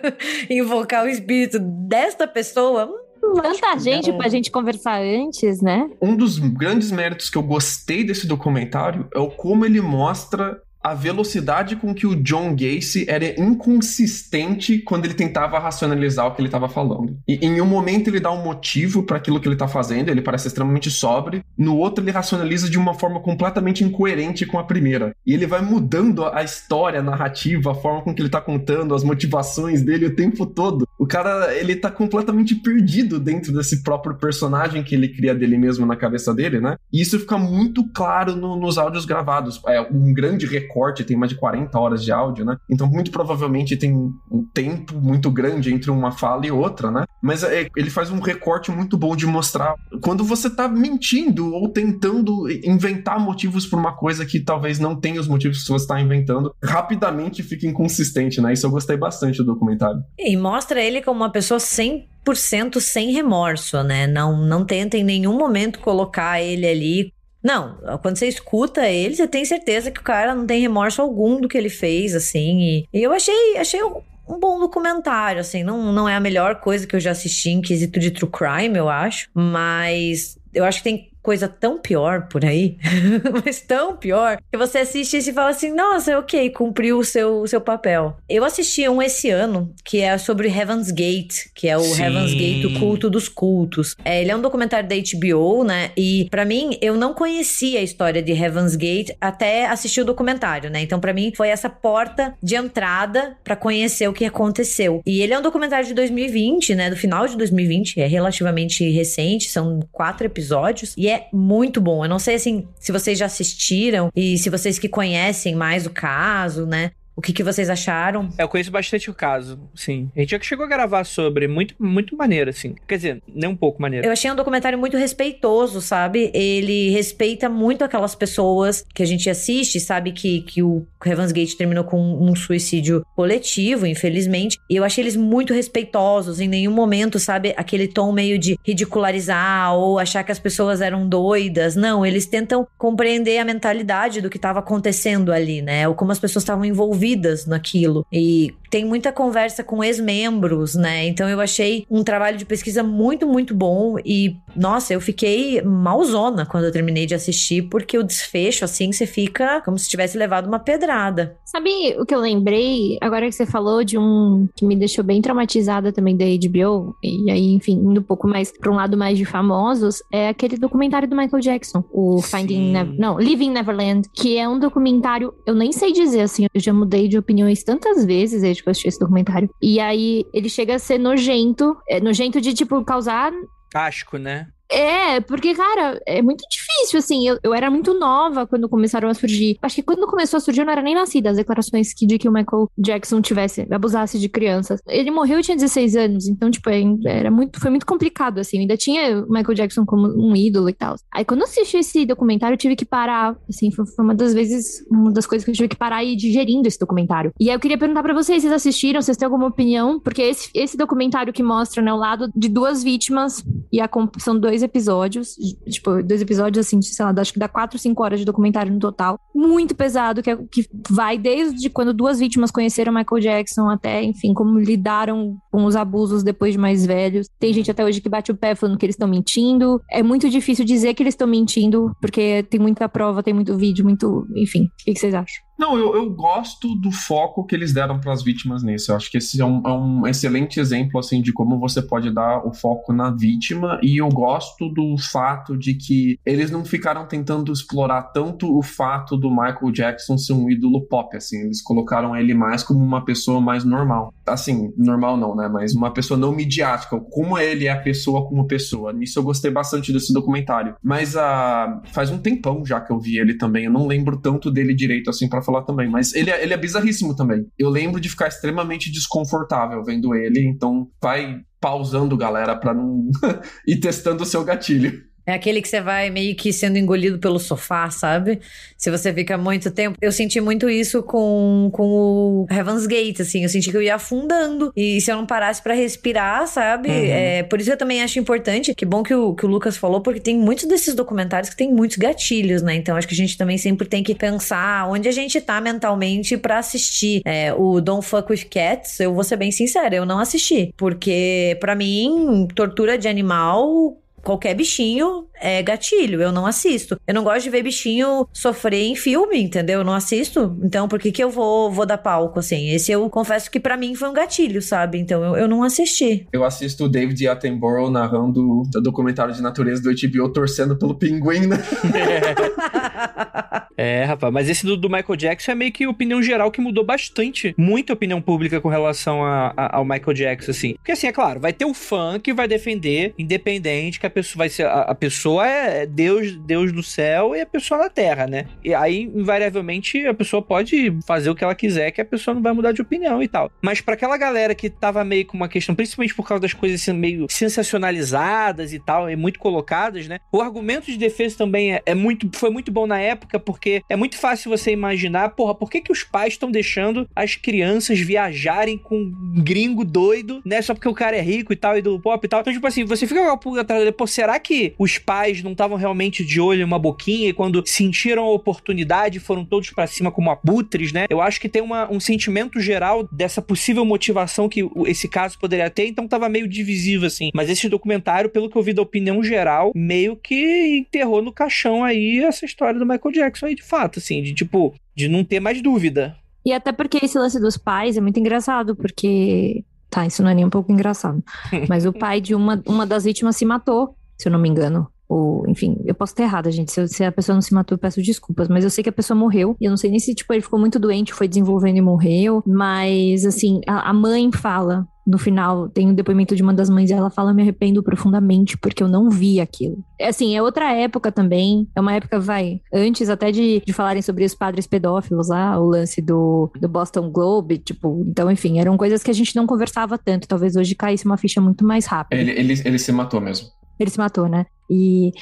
invocar o espírito desta pessoa? Tanta gente pra gente conversar antes, né? Um dos grandes méritos que eu gostei desse documentário é o como ele mostra a velocidade com que o John Gacy era inconsistente quando ele tentava racionalizar o que ele estava falando. E em um momento ele dá um motivo para aquilo que ele está fazendo, ele parece extremamente sobre, no outro ele racionaliza de uma forma completamente incoerente com a primeira. E ele vai mudando a história, a narrativa, a forma com que ele está contando, as motivações dele o tempo todo. O cara, ele tá completamente perdido dentro desse próprio personagem que ele cria dele mesmo na cabeça dele, né? E isso fica muito claro no, nos áudios gravados. É um grande recurso recorte, tem mais de 40 horas de áudio, né? Então, muito provavelmente tem um tempo muito grande entre uma fala e outra, né? Mas é, ele faz um recorte muito bom de mostrar quando você tá mentindo ou tentando inventar motivos por uma coisa que talvez não tenha os motivos que você está inventando, rapidamente fica inconsistente, né? Isso eu gostei bastante do documentário. E mostra ele como uma pessoa sem por cento sem remorso, né? Não, não tenta em nenhum momento colocar ele ali não, quando você escuta ele, você tem certeza que o cara não tem remorso algum do que ele fez, assim. E, e eu achei, achei um, bom documentário, assim. Não, não é a melhor coisa que eu já assisti em quesito de true crime, eu acho. Mas eu acho que tem coisa tão pior por aí, mas tão pior, que você assiste e fala assim: nossa, ok, cumpriu o seu, o seu papel. Eu assisti um esse ano, que é sobre Heaven's Gate, que é o Sim. Heaven's Gate, o culto dos cultos. É, ele é um documentário da HBO, né? E para mim, eu não conhecia a história de Heaven's Gate até assistir o documentário, né? Então, para mim, foi essa porta de entrada para conhecer o que aconteceu. E ele é um documentário de 2020, né? Do final de 2020, é relativamente recente, são quatro episódios. E é é muito bom. Eu não sei assim se vocês já assistiram e se vocês que conhecem mais o caso, né? O que, que vocês acharam? É, eu conheço bastante o caso, sim. A gente já chegou a gravar sobre, muito, muito maneiro, assim. Quer dizer, nem um pouco maneiro. Eu achei um documentário muito respeitoso, sabe? Ele respeita muito aquelas pessoas que a gente assiste, sabe que, que o Heaven's Gate terminou com um suicídio coletivo, infelizmente. E eu achei eles muito respeitosos. Em nenhum momento, sabe, aquele tom meio de ridicularizar ou achar que as pessoas eram doidas. Não, eles tentam compreender a mentalidade do que estava acontecendo ali, né? Ou como as pessoas estavam envolvidas envolvidas naquilo. E tem muita conversa com ex-membros, né? Então eu achei um trabalho de pesquisa muito, muito bom. E, nossa, eu fiquei malzona quando eu terminei de assistir, porque o desfecho, assim, você fica como se tivesse levado uma pedrada. Sabe o que eu lembrei? Agora que você falou de um que me deixou bem traumatizada também da HBO, e aí, enfim, indo um pouco mais pra um lado mais de famosos, é aquele documentário do Michael Jackson, o Finding Never... Não, Living Neverland, que é um documentário, eu nem sei dizer, assim, eu já mudei de opiniões tantas vezes desde que eu assisti esse documentário. E aí ele chega a ser nojento, é nojento de, tipo, causar Asco, né? É, porque, cara, é muito difícil, assim. Eu, eu era muito nova quando começaram a surgir. Acho que quando começou a surgir, eu não era nem nascida. As declarações que, de que o Michael Jackson tivesse, abusasse de crianças. Ele morreu e tinha 16 anos, então, tipo, é, era muito, foi muito complicado, assim. Eu ainda tinha o Michael Jackson como um ídolo e tal. Aí, quando eu assisti esse documentário, eu tive que parar, assim, foi, foi uma das vezes, uma das coisas que eu tive que parar e ir digerindo esse documentário. E aí, eu queria perguntar pra vocês, vocês assistiram, vocês têm alguma opinião? Porque esse, esse documentário que mostra, né, o lado de duas vítimas, e a, são dois episódios, tipo, dois episódios, assim, sei lá, acho que dá quatro, cinco horas de documentário no total. Muito pesado, que, é, que vai desde quando duas vítimas conheceram Michael Jackson até, enfim, como lidaram com os abusos depois de mais velhos. Tem gente até hoje que bate o pé falando que eles estão mentindo. É muito difícil dizer que eles estão mentindo, porque tem muita prova, tem muito vídeo, muito. Enfim, o que, que vocês acham? Não, eu, eu gosto do foco que eles deram para as vítimas nisso. Eu acho que esse é um, é um, excelente exemplo assim de como você pode dar o foco na vítima e eu gosto do fato de que eles não ficaram tentando explorar tanto o fato do Michael Jackson ser um ídolo pop assim. Eles colocaram ele mais como uma pessoa mais normal. Assim, normal não, né? Mas uma pessoa não midiática. Como ele é a pessoa como pessoa. Nisso eu gostei bastante desse documentário. Mas uh, faz um tempão já que eu vi ele também. Eu não lembro tanto dele direito assim para falar também, mas ele, é, ele é bizarríssimo também. Eu lembro de ficar extremamente desconfortável vendo ele, então vai pausando, galera, pra não ir testando o seu gatilho. É aquele que você vai meio que sendo engolido pelo sofá, sabe? Se você fica muito tempo. Eu senti muito isso com, com o Heaven's Gate, assim. Eu senti que eu ia afundando. E se eu não parasse para respirar, sabe? Uhum. É, por isso eu também acho importante. Que bom que o, que o Lucas falou, porque tem muitos desses documentários que tem muitos gatilhos, né? Então acho que a gente também sempre tem que pensar onde a gente tá mentalmente para assistir. É, o Don't Fuck with Cats, eu vou ser bem sincera, eu não assisti. Porque, para mim, tortura de animal qualquer bichinho é gatilho, eu não assisto. Eu não gosto de ver bichinho sofrer em filme, entendeu? Eu não assisto. Então, por que que eu vou, vou dar palco, assim? Esse eu confesso que para mim foi um gatilho, sabe? Então, eu, eu não assisti. Eu assisto o David Attenborough narrando o documentário de natureza do HBO torcendo pelo pinguim, né? É. é, rapaz, mas esse do, do, Michael Jackson é meio que opinião geral que mudou bastante, muita opinião pública com relação a, a, ao Michael Jackson, assim. Porque, assim, é claro, vai ter o fã que vai defender, independente, que a pessoa vai ser, a, a pessoa é Deus, Deus do céu e a pessoa na terra, né? E aí, invariavelmente, a pessoa pode fazer o que ela quiser, que a pessoa não vai mudar de opinião e tal. Mas para aquela galera que tava meio com uma questão, principalmente por causa das coisas assim, meio sensacionalizadas e tal, e muito colocadas, né? O argumento de defesa também é, é muito, foi muito bom na época, porque é muito fácil você imaginar, porra, por que, que os pais estão deixando as crianças viajarem com um gringo doido, né? Só porque o cara é rico e tal, e do pop e tal. Então, tipo assim, você fica com a pulga atrás dele, pô, será que os pais não estavam realmente de olho em uma boquinha e quando sentiram a oportunidade foram todos para cima como abutres, né? Eu acho que tem uma, um sentimento geral dessa possível motivação que esse caso poderia ter, então tava meio divisível assim. Mas esse documentário, pelo que eu vi da opinião geral, meio que enterrou no caixão aí essa história do Michael Jackson aí de fato, assim, de tipo, de não ter mais dúvida. E até porque esse lance dos pais é muito engraçado, porque Tá, isso não é nem um pouco engraçado. Mas o pai de uma, uma das vítimas se matou, se eu não me engano. Ou, enfim, eu posso estar errada, gente. Se, se, a pessoa não se matou, eu peço desculpas. Mas eu sei que a pessoa morreu. E eu não sei nem se, tipo, ele ficou muito doente, foi desenvolvendo e morreu. Mas, assim, a, a mãe fala no final tem um depoimento de uma das mães e ela fala me arrependo profundamente porque eu não vi aquilo. É assim, é outra época também, é uma época, vai, antes até de, de falarem sobre os padres pedófilos lá, o lance do, do Boston Globe, tipo, então enfim, eram coisas que a gente não conversava tanto, talvez hoje caísse uma ficha muito mais rápida. Ele, ele, ele se matou mesmo. Ele se matou, né? E.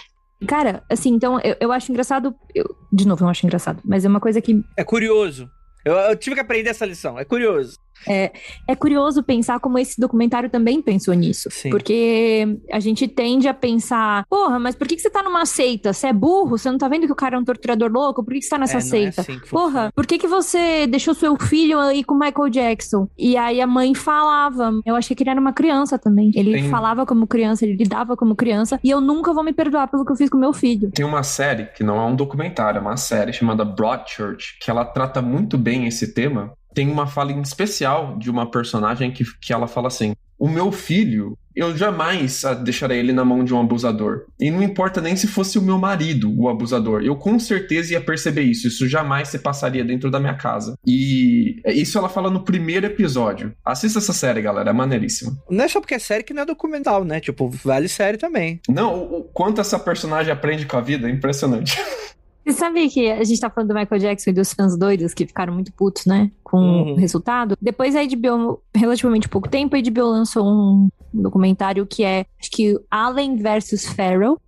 Cara, assim, então eu, eu acho engraçado. Eu, de novo, eu não acho engraçado, mas é uma coisa que. É curioso. Eu, eu tive que aprender essa lição, é curioso. É, é curioso pensar como esse documentário também pensou nisso. Sim. Porque a gente tende a pensar, porra, mas por que, que você tá numa seita? Você é burro? Você não tá vendo que o cara é um torturador louco? Por que, que você tá nessa é, seita? É assim porra, por que, que você deixou seu filho aí com o Michael Jackson? E aí a mãe falava. Eu achei que ele era uma criança também. Ele Tem... falava como criança, ele lidava como criança. E eu nunca vou me perdoar pelo que eu fiz com meu filho. Tem uma série, que não é um documentário, é uma série chamada Broadchurch, que ela trata muito bem esse tema tem uma fala em especial de uma personagem que, que ela fala assim: O meu filho, eu jamais deixarei ele na mão de um abusador. E não importa nem se fosse o meu marido o abusador. Eu com certeza ia perceber isso. Isso jamais se passaria dentro da minha casa. E. Isso ela fala no primeiro episódio. Assista essa série, galera, é maneiríssima. Não é só porque é série que não é documental, né? Tipo, vale série também. Não, o, o quanto essa personagem aprende com a vida é impressionante. Você sabe que a gente tá falando do Michael Jackson e dos fãs doidos que ficaram muito putos, né? Com Uhum. o resultado. Depois a HBO, relativamente pouco tempo, a HBO lançou um documentário que é, acho que Allen versus Farrell.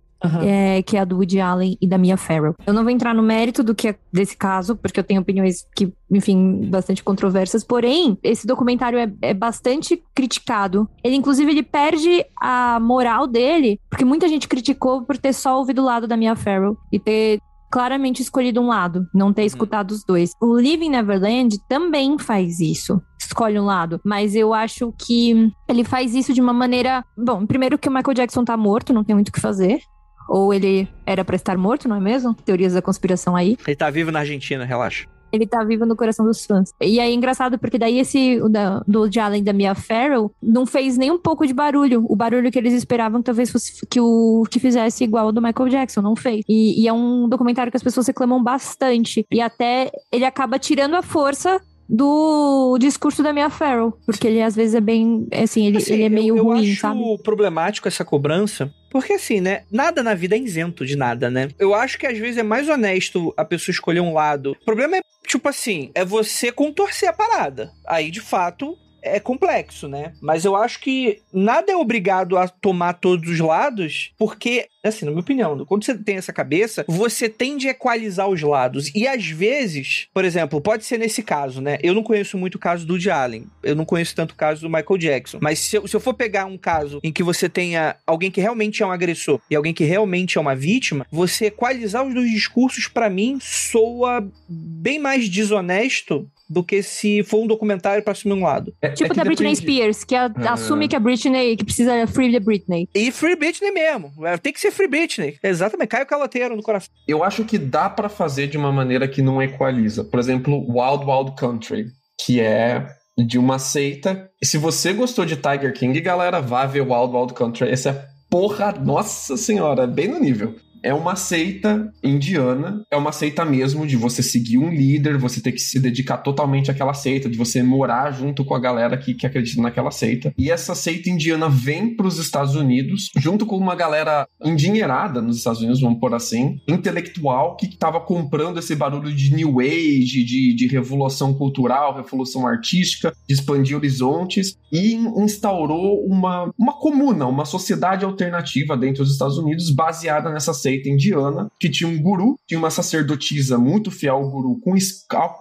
é, que é a do Woody Allen e da Mia Farrow. Eu não vou entrar no mérito do que é desse caso, porque eu tenho opiniões que, enfim, bastante controversas. Porém, esse documentário é, é bastante criticado. Ele, inclusive, ele perde a moral dele, porque muita gente criticou por ter só ouvido o lado da Mia Farrow e ter claramente escolhido um lado, não ter escutado os dois. O Living Neverland também faz isso. Escolhe um lado, mas eu acho que ele faz isso de uma maneira. Bom, primeiro que o Michael Jackson tá morto, não tem muito o que fazer. Ou ele era pra estar morto, não é mesmo? Teorias da conspiração aí. Ele tá vivo na Argentina, relaxa. Ele tá vivo no coração dos fãs. E aí é engraçado porque daí esse da, do e da Mia Farrow não fez nem um pouco de barulho. O barulho que eles esperavam talvez fosse que o que fizesse igual ao do Michael Jackson, não fez. E, e é um documentário que as pessoas reclamam bastante. E até ele acaba tirando a força do discurso da Mia Farrow. Porque ele às vezes é bem. Assim, ele, Assim, ele é meio eu, eu ruim, acho sabe? problemático essa cobrança. Porque assim, né? Nada na vida é isento de nada, né? Eu acho que às vezes é mais honesto a pessoa escolher um lado. O problema é, tipo assim, é você contorcer a parada. Aí, de fato, é complexo, né? Mas eu acho que nada é obrigado a tomar todos os lados, porque, assim, na minha opinião, quando você tem essa cabeça, você tende a equalizar os lados. E às vezes, por exemplo, pode ser nesse caso, né? Eu não conheço muito o caso do Allen, eu não conheço tanto o caso do Michael Jackson. Mas se eu, se eu for pegar um caso em que você tenha alguém que realmente é um agressor e alguém que realmente é uma vítima, você equalizar os dois discursos, pra mim, soa bem mais desonesto do que se for um documentário pra assumir um lado. É- Tipo é da Britney depende- Spears, que a- Ah. assume que a Britney, que precisa free the Britney. E Free Britney mesmo. É, Tem que ser Free Britney. Exatamente. Cai o caloteiro no coração. Eu acho que dá pra fazer de uma maneira que não equaliza. Por exemplo, Wild Wild Country, que é de uma seita. E se você gostou de Tiger King, galera, vá ver Wild Wild Country. Essa é porra, nossa senhora, é bem no nível. É uma seita indiana, é uma seita mesmo de você seguir um líder, você ter que se dedicar totalmente àquela seita, de você morar junto com a galera que, que acredita naquela seita. E essa seita indiana vem para os Estados Unidos, junto com uma galera endinheirada nos Estados Unidos, vamos por assim, intelectual, que estava comprando esse barulho de New Age, de, de revolução cultural, revolução artística, de expandir horizontes, e in- instaurou uma, uma comuna, uma sociedade alternativa dentro dos Estados Unidos, baseada nessa seita indiana, que tinha um guru, tinha uma sacerdotisa muito fiel ao guru, com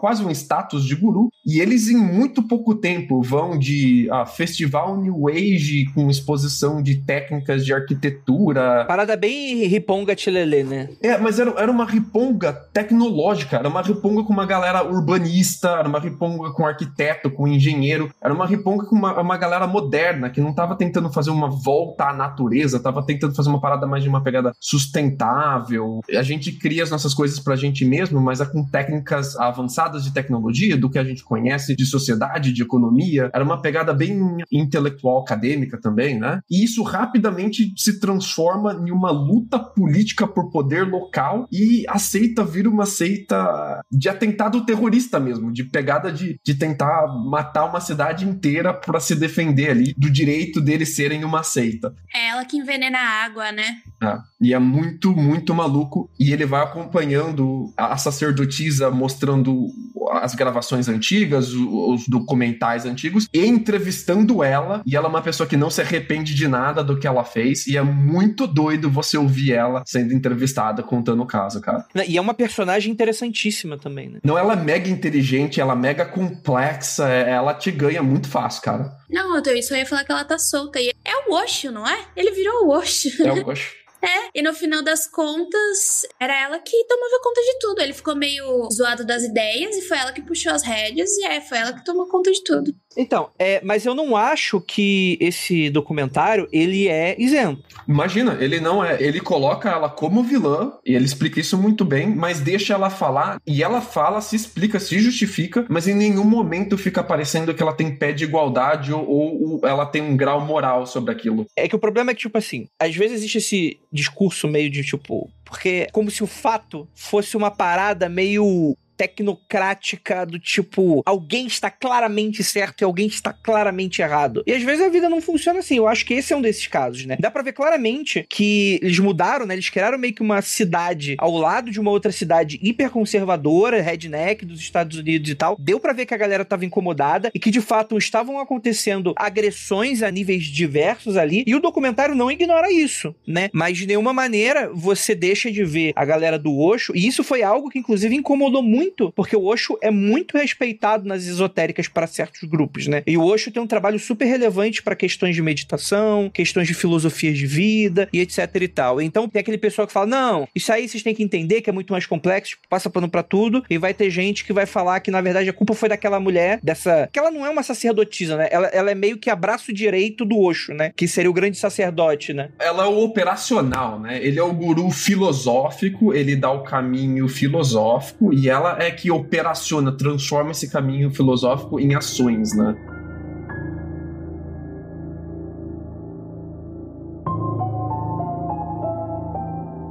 quase um status de guru, e eles em muito pouco tempo vão de ah, festival New Age com exposição de técnicas de arquitetura, Parada bem riponga tilelê, né? é, mas era, era uma riponga tecnológica, era uma riponga com uma galera urbanista, era uma riponga com arquiteto, com engenheiro, era uma riponga com uma, uma galera moderna, que não tava tentando fazer uma volta à natureza, tava tentando fazer uma parada mais de uma pegada sustentável. A gente cria as nossas coisas pra gente mesmo, mas é com técnicas avançadas de tecnologia, do que a gente conhece de sociedade, de economia. Era uma pegada bem intelectual, acadêmica também, né? E isso rapidamente se transforma em uma luta política por poder local e a seita vira uma seita de atentado terrorista mesmo, de pegada de, de tentar matar uma cidade inteira pra se defender ali do direito deles serem uma seita. É ela que envenena a água, né? É, e é muito, muito maluco. E ele vai acompanhando a sacerdotisa mostrando as gravações antigas, o- os documentais antigos, e entrevistando ela. E ela é uma pessoa que não se arrepende de nada do que ela fez. E é muito doido você ouvir ela sendo entrevistada contando o caso, cara. E é uma personagem interessantíssima também, né? Não, ela é mega inteligente, ela é mega complexa, é- ela te ganha muito fácil, cara. Não, eu tô- eu só ia falar que ela tá solta. E é o Osho, não é? Ele virou o Osho. Eu gosto. E no final das contas, era ela que tomava conta de tudo. Ele ficou meio zoado das ideias e foi ela que puxou as rédeas e é, foi ela que tomou conta de tudo. Então, é, mas eu não acho que esse documentário ele é isento. Imagina, ele não é. Ele coloca ela como vilã, e ele explica isso muito bem, mas deixa ela falar, e ela fala, se explica, se justifica, mas em nenhum momento fica parecendo que ela tem pé de igualdade ou, ou ela tem um grau moral sobre aquilo. É que o problema é que, tipo assim, às vezes existe esse discurso meio de tipo. Porque é como se o fato fosse uma parada meio tecnocrática do tipo, alguém está claramente certo e alguém está claramente errado. E às vezes a vida não funciona assim. Eu acho que esse é um desses casos, né? Dá pra ver claramente que eles mudaram, né? Eles criaram meio que uma cidade ao lado de uma outra cidade hiperconservadora, redneck dos Estados Unidos e tal. Deu pra ver que a galera tava incomodada e que de fato estavam acontecendo agressões a níveis diversos ali. E o documentário não ignora isso, né? Mas de nenhuma maneira você deixa de ver a galera do Osho. E isso foi algo que inclusive incomodou muito, porque o Osho é muito respeitado nas esotéricas para certos grupos, né? E o Osho tem um trabalho super relevante para questões de meditação, questões de filosofias de vida e etc e tal. Então tem aquele pessoal que fala: "Não, isso aí vocês têm que entender que é muito mais complexo, passa pano para tudo". E vai ter gente que vai falar que na verdade a culpa foi daquela mulher, dessa, que ela não é uma sacerdotisa, né? Ela, ela é meio que abraço direito do Osho, né? Que seria o grande sacerdote, né? Ela é o operacional, né? Ele é o guru filosófico, ele dá o caminho filosófico e ela é que operaciona, transforma esse caminho filosófico em ações, né?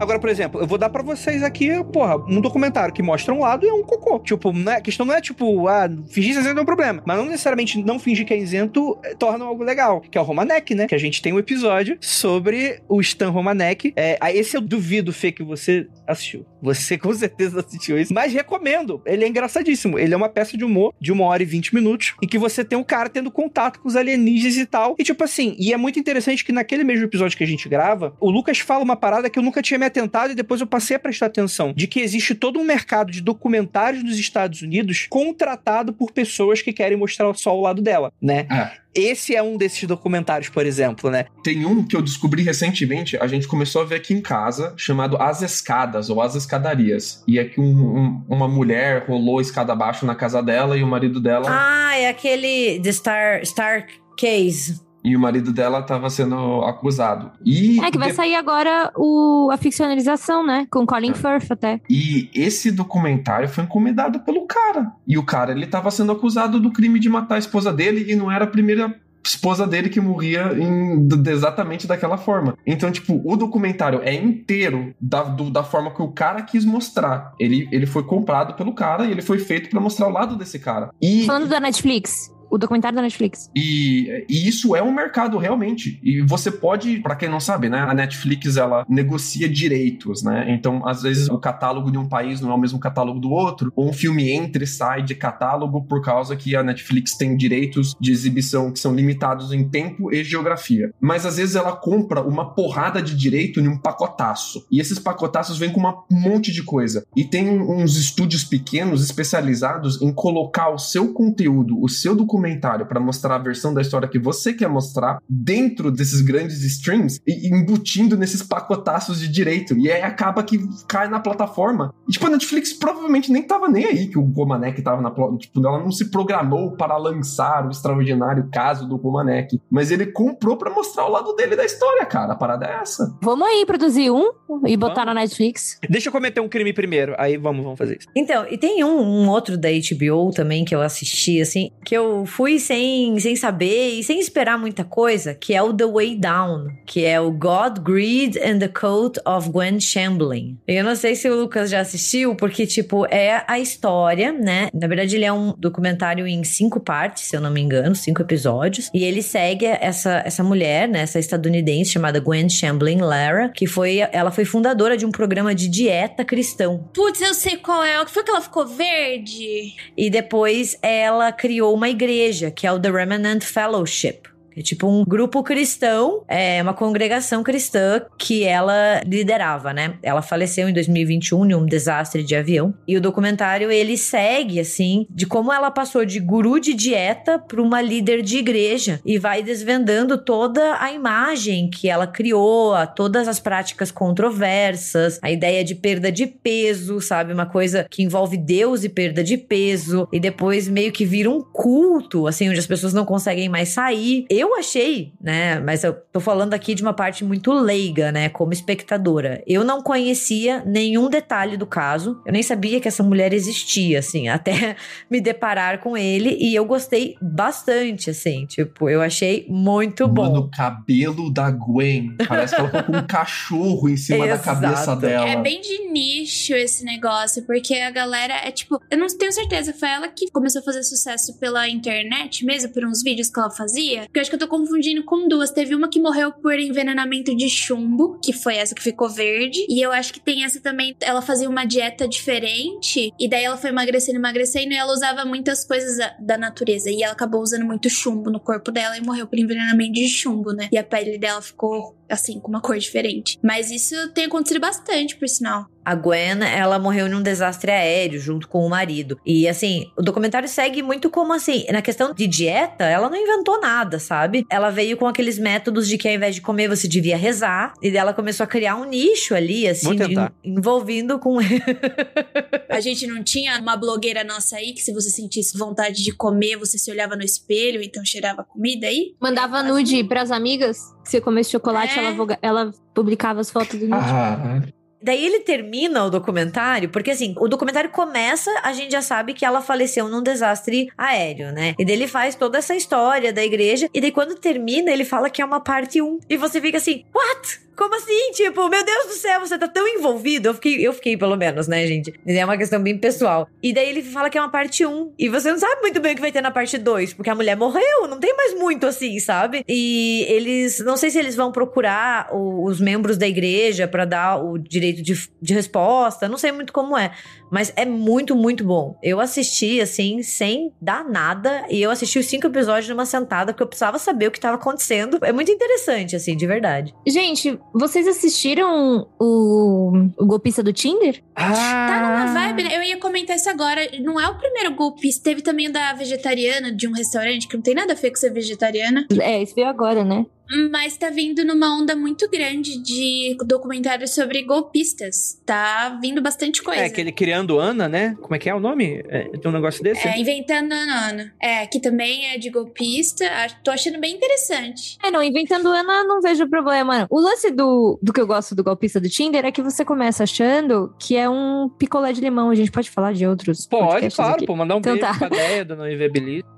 Agora, por exemplo, eu vou dar pra vocês aqui, porra, um documentário que mostra um lado e é um cocô. Tipo, não é, a questão não é tipo, ah, fingir ser isento é um problema. Mas não necessariamente não fingir que é isento eh, torna algo legal. Que é o Romanek, né? Que a gente tem um episódio sobre o Stan Romanek. É, esse eu duvido, Fê, que você assistiu. Você com certeza assistiu isso. Mas recomendo. Ele é engraçadíssimo. Ele é uma peça de humor de uma hora e vinte minutos em que você tem um cara tendo contato com os alienígenas e tal. E tipo assim, e é muito interessante que naquele mesmo episódio que a gente grava, o Lucas fala uma parada que eu nunca tinha me atentado e depois eu passei a prestar atenção. De que existe todo um mercado de documentários nos Estados Unidos contratado por pessoas que querem mostrar só o lado dela, né? É. Esse é um desses documentários, por exemplo, né? Tem um que eu descobri recentemente, a gente começou a ver aqui em casa, chamado As Escadas, ou As Escadarias. E é que um, um, uma mulher rolou a escada abaixo na casa dela e o marido dela. Ah, é aquele The Star, Star Case. E o marido dela estava sendo acusado. E É que vai de- sair agora o, a ficcionalização, né? Com É. Colin Firth até. E esse documentário foi encomendado pelo cara. E o cara, ele tava sendo acusado do crime de matar a esposa dele e não era a primeira esposa dele que morria em- exatamente daquela forma. Então, tipo, o documentário é inteiro da, do- da forma que o cara quis mostrar. Ele, ele foi comprado pelo cara e ele foi feito pra mostrar o lado desse cara. E, Falando da Netflix, o documentário da Netflix. e, e isso é um mercado realmente. E você pode, pra quem não sabe, né? A Netflix ela negocia direitos, né? Então, às vezes o catálogo de um país não é o mesmo catálogo do outro, ou um filme entra e sai de catálogo por causa que a Netflix tem direitos de exibição que são limitados em tempo e geografia. Mas às vezes ela compra uma porrada de direito em um pacotaço. E esses pacotaços vêm com um monte de coisa. E tem uns estúdios pequenos especializados em colocar o seu conteúdo, o seu documentário para mostrar a versão da história que você quer mostrar dentro desses grandes streams e embutindo nesses pacotaços de direito. E aí acaba que cai na plataforma. E tipo, a Netflix provavelmente nem tava nem aí que o Romanek tava na pla- tipo, ela não se programou para lançar o extraordinário caso do Romanek, mas ele comprou para mostrar o lado dele da história, cara. A parada é essa. Vamos aí produzir um e botar na Netflix. Deixa eu cometer um crime primeiro. Aí vamos, vamos fazer isso. Então, e tem um, um outro da HBO também que eu assisti, assim, que eu fui sem, sem saber e sem esperar muita coisa, que é o The Way Down, que é o God, Greed and the Cult of Gwen Shamblin. Eu não sei se o Lucas já assistiu, porque, tipo, é a história, né? Na verdade, ele é um documentário em cinco partes, se eu não me engano, cinco episódios, e ele segue essa, essa mulher, né? Essa estadunidense chamada Gwen Shamblin Lara, que foi, ela foi fundadora de um programa de dieta cristão. Putz, eu sei qual é. O que foi que ela ficou verde? E depois ela criou uma igreja, que é o The Remnant Fellowship. É tipo um grupo cristão, é uma congregação cristã que ela liderava, né? Ela faleceu em 2021 em um desastre de avião. E o documentário ele segue assim de como ela passou de guru de dieta para uma líder de igreja e vai desvendando toda a imagem que ela criou, todas as práticas controversas, a ideia de perda de peso, sabe? Uma coisa que envolve Deus e perda de peso, e depois meio que vira um culto, assim, onde as pessoas não conseguem mais sair. eu achei, né? Mas eu tô falando aqui de uma parte muito leiga, né? Como espectadora. Eu não conhecia nenhum detalhe do caso. Eu nem sabia que essa mulher existia, assim, até me deparar com ele. E eu gostei bastante, assim. Tipo, eu achei muito bom. Mano, o cabelo da Gwen. Parece que ela colocou um cachorro em cima da Exato. cabeça dela. É bem de nicho esse negócio, porque a galera é tipo. Eu não tenho certeza, foi ela que começou a fazer sucesso pela internet mesmo, por uns vídeos que ela fazia. Porque eu acho que eu tô confundindo com duas. Teve uma que morreu por envenenamento de chumbo, que foi essa que ficou verde. E eu acho que tem essa também. Ela fazia uma dieta diferente, e daí ela foi emagrecendo, emagrecendo, e ela usava muitas coisas da, natureza. E ela acabou usando muito chumbo no corpo dela e morreu por envenenamento de chumbo, né? E a pele dela ficou assim, com uma cor diferente. Mas isso tem acontecido bastante, por sinal. A Gwen, ela morreu num desastre aéreo junto com o marido. E assim, o documentário segue muito como assim, na questão de dieta, ela não inventou nada, sabe? Ela veio com aqueles métodos de que ao invés de comer você devia rezar, e ela começou a criar um nicho ali, assim, Vou de- envolvendo com A gente não tinha uma blogueira nossa aí que se você sentisse vontade de comer, você se olhava no espelho, então cheirava comida aí? Mandava nude pras amigas. Se você comesse chocolate, É. ela, ela publicava as fotos do. Ah, Daí ele termina o documentário, porque assim, o documentário começa, a gente já sabe que ela faleceu num desastre aéreo, né? E daí ele faz toda essa história da igreja, e daí quando termina, ele fala que é uma parte 1. E você fica assim, what? Como assim? Tipo, meu Deus do céu, você tá tão envolvido. Eu fiquei, eu fiquei pelo menos, né, gente? É uma questão bem pessoal. E daí ele fala que é uma parte 1. E você não sabe muito bem o que vai ter na parte 2, porque a mulher morreu, não tem mais muito assim, sabe? E eles, não sei se eles vão procurar os membros da igreja pra dar o direito de, de resposta, não sei muito como é. Mas é muito, muito bom. Eu assisti, assim, sem dar nada. E eu assisti os cinco episódios numa sentada, porque eu precisava saber o que tava acontecendo. É muito interessante, assim, de verdade. Gente, vocês assistiram o, o golpista do Tinder? Ah, Tá numa vibe, né? Eu ia comentar isso agora. Não é o primeiro golpista. Teve também o da vegetariana de um restaurante, que não tem nada a ver com ser vegetariana. É, isso veio agora, né? Mas tá vindo numa onda muito grande de documentários sobre golpistas. Tá vindo bastante coisa. É, aquele Criando Ana, né? Como é que é o nome? É, tem um negócio desse? É, Inventando a Ana. É, que também é de golpista. Ah, Tô achando bem interessante. É, não, inventando Ana, não vejo problema. O lance do, do que eu gosto do golpista do Tinder é que você começa achando que é um picolé de limão. A gente pode falar de outros Pode, claro, aqui. pô. Mandar um Então beijo tá. pra Deia do Não.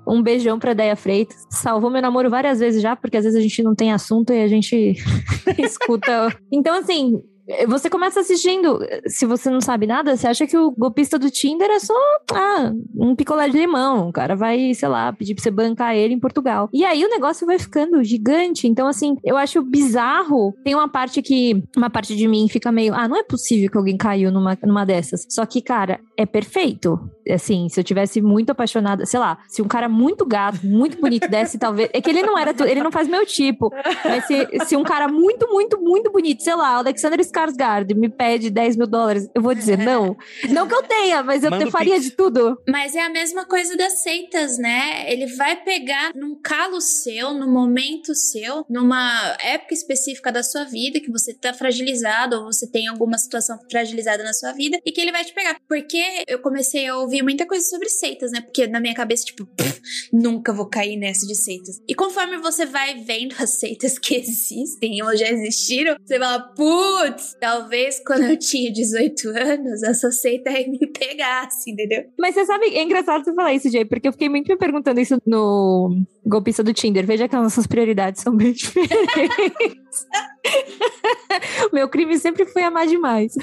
Um beijão pra Deia Freitas. Salvou meu namoro várias vezes já, porque às vezes a gente não tem assunto e a gente escuta. Então, assim. Você começa assistindo, se você não sabe nada, você acha que o golpista do Tinder é só ah, um picolé de limão. O cara vai, sei lá, pedir pra você bancar ele em Portugal. E aí o negócio vai ficando gigante. Então, assim, eu acho bizarro. Tem uma parte que. Uma parte de mim fica meio. Ah, não é possível que alguém caiu numa, numa dessas. Só que, cara, é perfeito. Assim, se eu tivesse muito apaixonada, sei lá, se um cara muito gato, muito bonito desse, talvez. É que ele não era. tu- Ele não faz meu tipo. Mas se, se um cara muito, muito, muito bonito, sei lá, o Alexander Skarsgård me pede 10 mil dólares, eu vou dizer não. Não que eu tenha, mas eu, Manda eu o faria Pix. de tudo. Mas é a mesma coisa das seitas, né? Ele vai pegar num calo seu, num momento seu, numa época específica da sua vida, que você tá fragilizado, ou você tem alguma situação fragilizada na sua vida, e que ele vai te pegar. Porque eu comecei a ouvir muita coisa sobre seitas, né? Porque na minha cabeça, tipo, "Pff, nunca vou cair nessa de seitas. E conforme você vai vendo as seitas que existem ou já existiram, você fala, putz, talvez quando eu tinha 18 anos, essa seita aí me pegasse, entendeu? Mas você sabe, é engraçado você falar isso, Jay, porque eu fiquei muito me perguntando isso no golpista do Tinder. Veja que as nossas prioridades são bem diferentes. Meu crime sempre foi amar demais.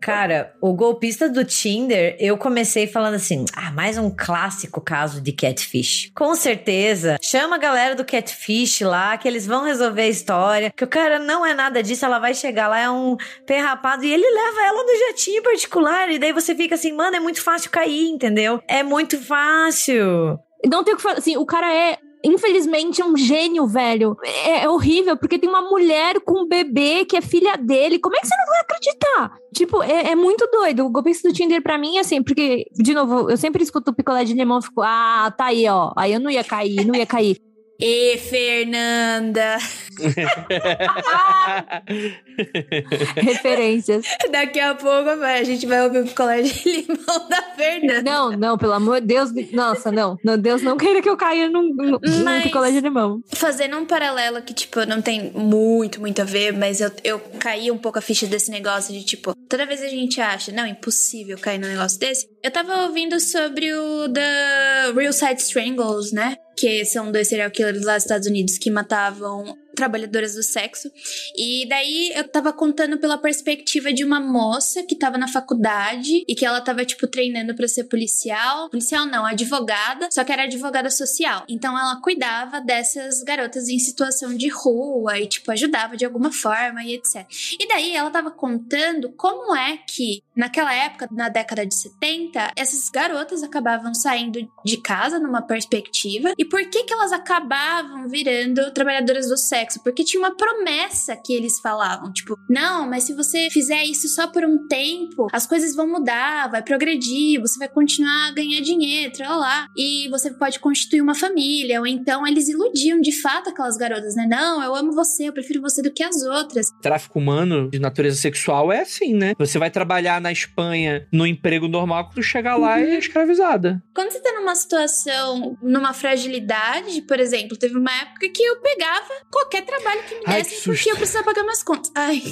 Cara, o golpista do Tinder, eu comecei falando assim: ah, mais um clássico caso de catfish. Com certeza. Chama a galera do catfish lá, que eles vão resolver a história. Que o cara não é nada disso, ela vai chegar lá, é um perrapado, e ele leva ela no jatinho particular. E daí você fica assim, mano, é muito fácil cair, entendeu? É muito fácil. Não tem o que falar. Assim, o cara é. Infelizmente é um gênio, velho. É, é horrível, porque tem uma mulher com um bebê que é filha dele. Como é que você não vai acreditar? Tipo, é, é muito doido. O golpista do Tinder pra mim, assim, porque, de novo, eu sempre escuto o picolé de limão e fico, ah, tá aí, ó. Aí eu não ia cair, não ia cair. E Fernanda. Referências. Daqui a pouco a gente vai ouvir o colégio de limão da Fernanda. Não, não, pelo amor de Deus. Nossa, não. não Deus não queira que eu caia num, num, Mas- num colégio de limão. Fazendo um paralelo que, tipo, não tem muito, muito a ver, mas eu, eu caí um pouco a ficha desse negócio de, tipo, toda vez a gente acha, não, impossível cair num negócio desse. Eu tava ouvindo sobre o The Real Side Strangles, né? Que são dois serial killers lá dos Estados Unidos que matavam trabalhadoras do sexo. E daí eu tava contando pela perspectiva de uma moça que tava na faculdade e que ela tava, tipo, treinando pra ser policial. Policial não, advogada, só que era advogada social. Então ela cuidava dessas garotas em situação de rua e, tipo, ajudava de alguma forma e etc. E daí ela tava contando como é que, naquela época, na década de 70, essas garotas acabavam saindo de casa numa perspectiva. E por que que elas acabavam virando trabalhadoras do sexo? Porque tinha uma promessa que eles falavam, tipo, não, mas se você fizer isso só por um tempo, as coisas vão mudar, vai progredir, você vai continuar a ganhar dinheiro, lá e você pode constituir uma família, ou então eles iludiam de fato aquelas garotas, né? Não, eu amo você, eu prefiro você do que as outras. Tráfico humano de natureza sexual é assim, né? Você vai trabalhar na Espanha no emprego normal, quando chegar lá é escravizada. Quando você tá numa situação, numa fragilidade, por exemplo, teve uma época que eu pegava qualquer trabalho que me Ai, dessem que porque eu precisava pagar minhas contas. Ai.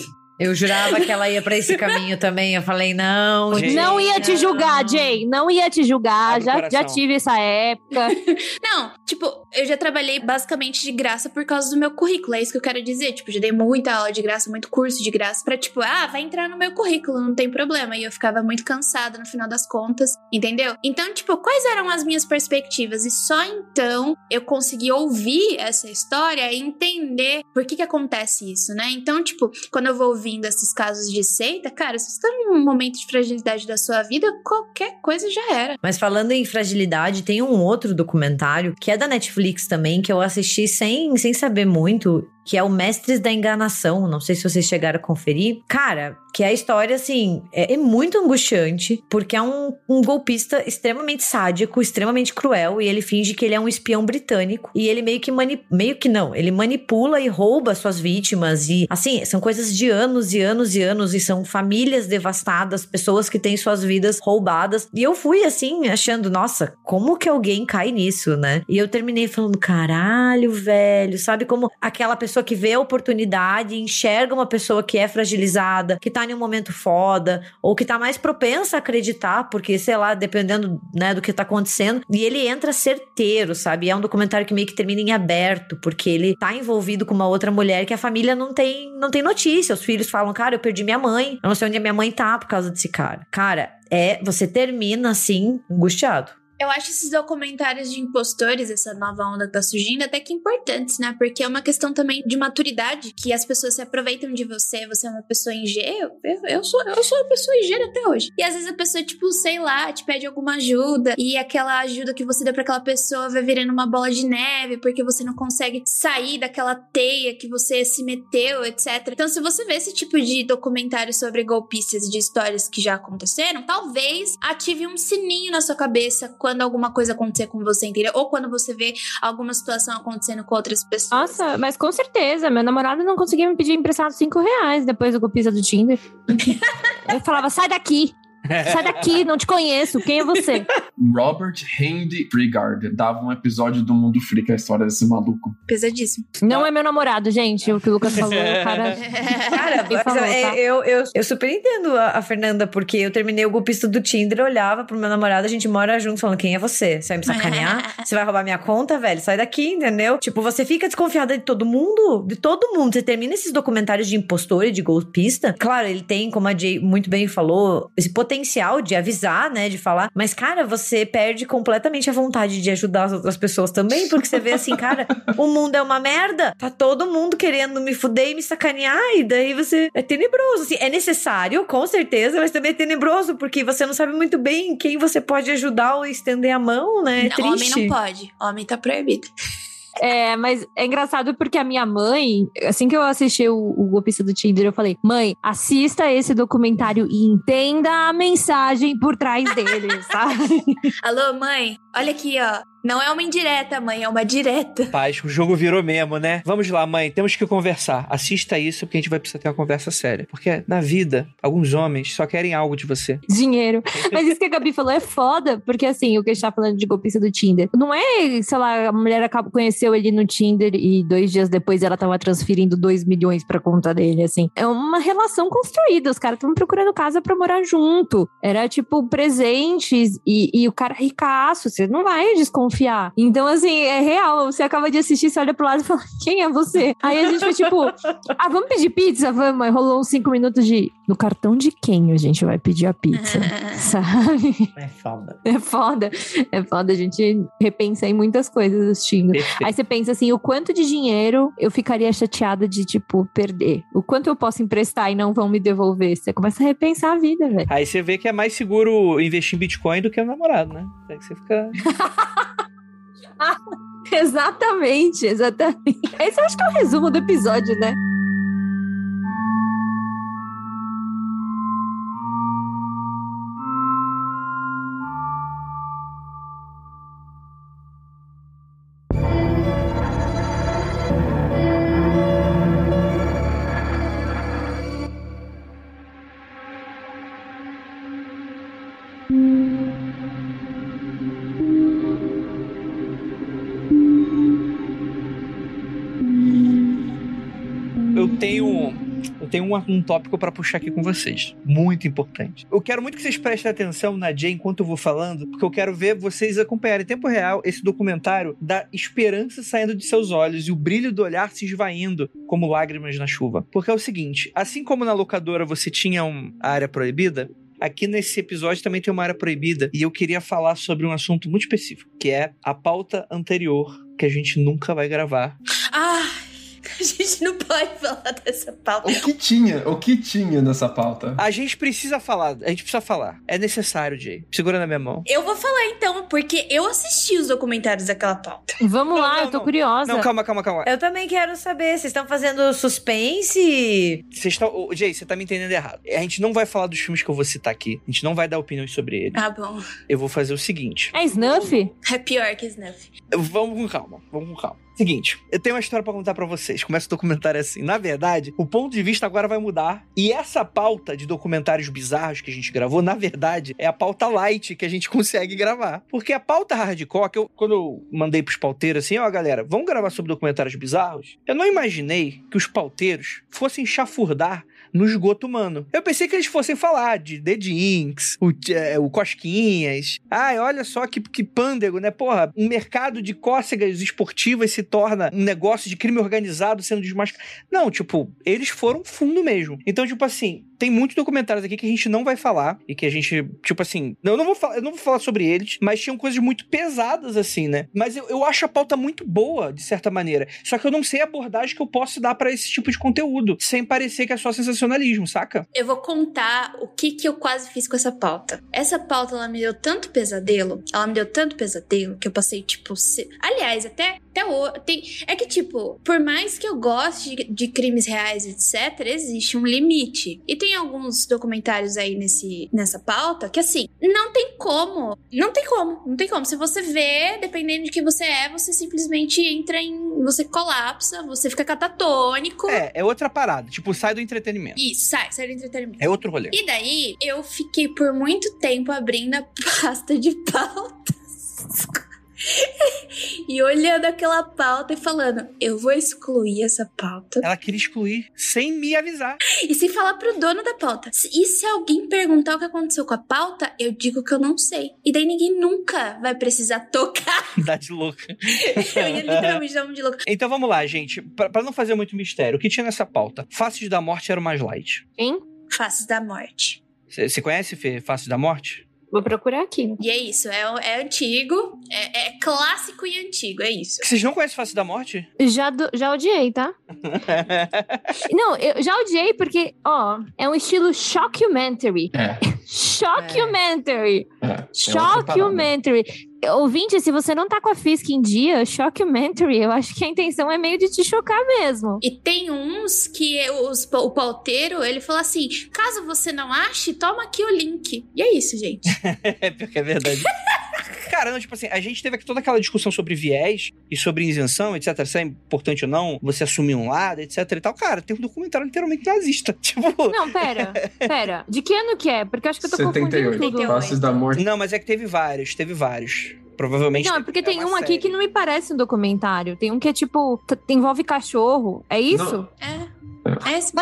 Eu jurava que ela ia pra esse caminho também. Eu falei, não. Gente. Não ia te julgar, Jay. Não ia te julgar. Já, já tive essa época. Não, tipo, eu já trabalhei basicamente de graça por causa do meu currículo. É isso que eu quero dizer. Tipo, já dei muita aula de graça, muito curso de graça pra, tipo, ah, vai entrar no meu currículo, não tem problema. E eu ficava muito cansada no final das contas, entendeu? Então, tipo, quais eram as minhas perspectivas? E só então eu consegui ouvir essa história e entender por que que acontece isso, né? Então, tipo, quando eu vou ouvindo esses casos de seita, cara, se você tá num momento de fragilidade da sua vida, qualquer coisa já era. Mas falando em fragilidade, tem um outro documentário que é da Netflix também, que eu assisti sem, sem saber muito, que é o Mestres da Enganação. Não sei se vocês chegaram a conferir. Cara, que a história, assim, é, é muito angustiante, porque é um, um golpista extremamente sádico, extremamente cruel, e ele finge que ele é um espião britânico. E ele meio que mani meio que não, ele manipula e rouba suas vítimas. E assim, são coisas de anos e anos e anos, e são famílias devastadas, pessoas que têm suas vidas roubadas. E eu fui assim, achando, nossa, como que alguém cai nisso, né? E eu terminei falando, caralho, velho, sabe como aquela pessoa que vê a oportunidade, enxerga uma pessoa que é fragilizada, que tá em um momento foda, ou que tá mais propensa a acreditar, porque, sei lá, dependendo, né, do que tá acontecendo, e ele entra certeiro, sabe? E é um documentário que meio que termina em aberto, porque ele tá envolvido com uma outra mulher que a família não tem, não tem notícia. Os filhos falam, cara, eu perdi minha mãe, eu não sei onde a minha mãe tá por causa desse cara. Cara, é, você termina assim, angustiado. Eu acho esses documentários de impostores, essa nova onda que tá surgindo, até que importantes, né? Porque é uma questão também de maturidade, que as pessoas se aproveitam de você, você é uma pessoa ingênua. Eu, eu, sou, eu sou uma pessoa ingênua até hoje. E às vezes a pessoa, tipo, sei lá, te pede alguma ajuda, e aquela ajuda que você deu pra aquela pessoa vai virando uma bola de neve, porque você não consegue sair daquela teia que você se meteu, etc. Então, se você vê esse tipo de documentário sobre golpistas de histórias que já aconteceram, talvez ative um sininho na sua cabeça quando alguma coisa acontecer com você, entendeu? Ou quando você vê alguma situação acontecendo com outras pessoas. Nossa, mas com certeza. Meu namorado não conseguia me pedir emprestado cinco reais depois do golpista do Tinder. Eu falava, sai daqui. Sai daqui, não te conheço. Quem é você? Robert Handy Frigard dava um episódio do Mundo Freak, a história desse maluco. Pesadíssimo. Não é meu namorado, gente. O que o Lucas falou, o cara. Cara, falou, é- tá? eu, eu, eu super entendo a, a Fernanda, porque eu terminei o golpista do Tinder, eu olhava pro meu namorado, a gente mora junto, falando: quem é você? Você vai me sacanear? você vai roubar minha conta, velho? Sai daqui, entendeu? Tipo, você fica desconfiada de todo mundo, de todo mundo. Você termina esses documentários de impostor e de golpista. Claro, ele tem, como a Jay muito bem falou, esse potencial de avisar, né? De falar. Mas, cara, você perde completamente a vontade de ajudar as outras pessoas também, porque você vê assim, cara, o mundo é uma merda. Tá todo mundo querendo me fuder e me sacanear. E daí você. É tenebroso. Assim, é necessário, com certeza, mas também é tenebroso, porque você não sabe muito bem quem você pode ajudar ou estender a mão, né? É Não, triste. homem não pode. Homem tá proibido. É, mas é engraçado porque a minha mãe, assim que eu assisti o, o golpista do Tinder, eu falei: mãe, assista esse documentário e entenda a mensagem por trás dele, sabe? Alô, mãe? Olha aqui, ó. Não é uma indireta, mãe, é uma direta. Paz, o jogo virou mesmo, né? Vamos lá, mãe, temos que conversar. Assista isso porque a gente vai precisar ter uma conversa séria. Porque na vida, alguns homens só querem algo de você. Dinheiro. Mas isso que a Gabi falou é foda, porque assim, o que a gente tá falando de golpista do Tinder. Não é, sei lá, a mulher acaba, conheceu ele no Tinder e dois dias depois ela tava transferindo dois milhões pra conta dele, assim. É uma relação construída. Os caras estavam procurando casa pra morar junto. Era tipo presentes e, e o cara ricaço. Você não vai desconfiar. Então, assim, é real. Você acaba de assistir, você olha pro lado e fala: quem é você? Aí a gente foi tipo: ah, vamos pedir pizza? Vamos. Aí rolou uns cinco minutos de. No cartão de quem a gente vai pedir a pizza? Sabe? É foda. É foda. É foda. A gente repensa em muitas coisas assistindo. Perfeito. Aí você pensa assim: o quanto de dinheiro eu ficaria chateada de, tipo, perder? O quanto eu posso emprestar e não vão me devolver? Você começa a repensar a vida, velho. Aí você vê que é mais seguro investir em Bitcoin do que o namorado, né? Aí você fica. Exatamente, exatamente. Esse eu acho que é o resumo do episódio, né? Tenho um, um tópico pra puxar aqui com vocês. Muito importante. Eu quero muito que vocês prestem atenção na Jay enquanto eu vou falando, porque eu quero ver vocês acompanharem em tempo real esse documentário da esperança saindo de seus olhos e o brilho do olhar se esvaindo como lágrimas na chuva. Porque é o seguinte: assim como na locadora você tinha um, a área proibida, Aqui nesse episódio também tem uma área proibida e eu queria falar sobre um assunto muito específico, que é a pauta anterior que a gente nunca vai gravar. Ah, a gente não pode falar dessa pauta. O que tinha? O que tinha nessa pauta? A gente precisa falar, a gente precisa falar. É necessário, Jay. Segura na minha mão. Eu vou falar então, porque eu assisti os documentários daquela pauta. Vamos Não, lá, não, eu tô não. curiosa. Não, calma, calma, calma. Eu também quero saber. Vocês estão fazendo suspense? Vocês estão, ô, Jay, você tá me entendendo errado. A gente não vai falar dos filmes que eu vou citar aqui. A gente não vai dar opiniões sobre ele. Tá bom. Eu vou fazer o seguinte. É Snuff? É pior que Snuff. Vamos com calma, vamos com calma. Seguinte, eu tenho uma história pra contar pra vocês. Começa o documentário assim. Na verdade, o ponto de vista agora vai mudar. E essa pauta de documentários bizarros que a gente gravou, na verdade, é a pauta light que a gente consegue gravar. Porque a pauta hardcore, que eu, quando eu mandei pros pauteiros assim, ó, galera, vamos gravar sobre documentários bizarros? Eu não imaginei que os pauteiros fossem chafurdar no esgoto humano. Eu pensei que eles fossem falar de The Jinx, o, é, o Cosquinhas. Ai, olha só que, que pândego, né? Porra, um mercado de cócegas esportivas se torna um negócio de crime organizado sendo desmascarado. Não, tipo, eles foram fundo mesmo. Então, tipo assim, tem muitos documentários aqui que a gente não vai falar e que a gente, tipo assim, eu não vou, falar, eu não vou falar sobre eles, mas tinham coisas muito pesadas, assim, né? Mas eu, eu acho a pauta muito boa, de certa maneira. Só que eu não sei a abordagem que eu posso dar pra esse tipo de conteúdo, sem parecer que é só sensacionalismo, saca? Eu vou contar o que que eu quase fiz com essa pauta. Essa pauta, ela me deu tanto pesadelo, ela me deu tanto pesadelo, que eu passei, tipo... Se... Aliás, até, até o... Tem... É que, tipo, por mais que eu goste de, de crimes reais, etc., existe um limite. E tem alguns documentários aí nesse, nessa pauta que, assim, não tem como. Não tem como. Não tem como. Se você vê, dependendo de quem você é, você simplesmente entra em... Você colapsa, você fica catatônico. É, é outra parada. Tipo, sai do entretenimento. Isso, sai, sai do entretenimento. É outro rolê. E daí, eu fiquei por muito tempo abrindo a pasta de pautas. e olhando aquela pauta e falando, eu vou excluir essa pauta. Ela queria excluir sem me avisar. E sem falar pro dono da pauta. E se alguém perguntar o que aconteceu com a pauta, eu digo que eu não sei. E daí ninguém nunca vai precisar tocar. Dá de louca. eu ia literalmente dar um de louco. Então vamos lá, gente. Pra, pra não fazer muito mistério, o que tinha nessa pauta? Faces da Morte era o mais light. Quem? Faces da morte. Você conhece, Fê, Faces da Morte? Vou procurar aqui. E é isso, é, é antigo, é, é clássico e antigo, é isso. Vocês não conhecem Faces da Morte? Já, do- já odiei, tá? Não, eu já odiei porque, ó, é um estilo shockumentary. É. Shockumentary. É, é Shockumentary. Ouvinte, se você não tá com a Fisk em dia, shockumentary, eu acho que a intenção é meio de te chocar mesmo. E tem uns que os, o pauteiro, ele falou assim: caso você não ache, toma aqui o link. E é isso, gente. é, é verdade. Cara, não, tipo assim, a gente teve aqui toda aquela discussão sobre viés e sobre isenção, etc. Se é importante ou não, você assumir um lado, etc e tal. Cara, tem um documentário literalmente nazista. Tipo. Não, pera, pera. De que ano que é? Porque eu acho que eu tô 78. confundindo tudo. Da Morte. Não, mas é que teve vários, teve vários. Provavelmente. Não, é porque tem uma um aqui série. que não me parece um documentário. Tem um que é tipo, envolve cachorro. É isso? É. É esse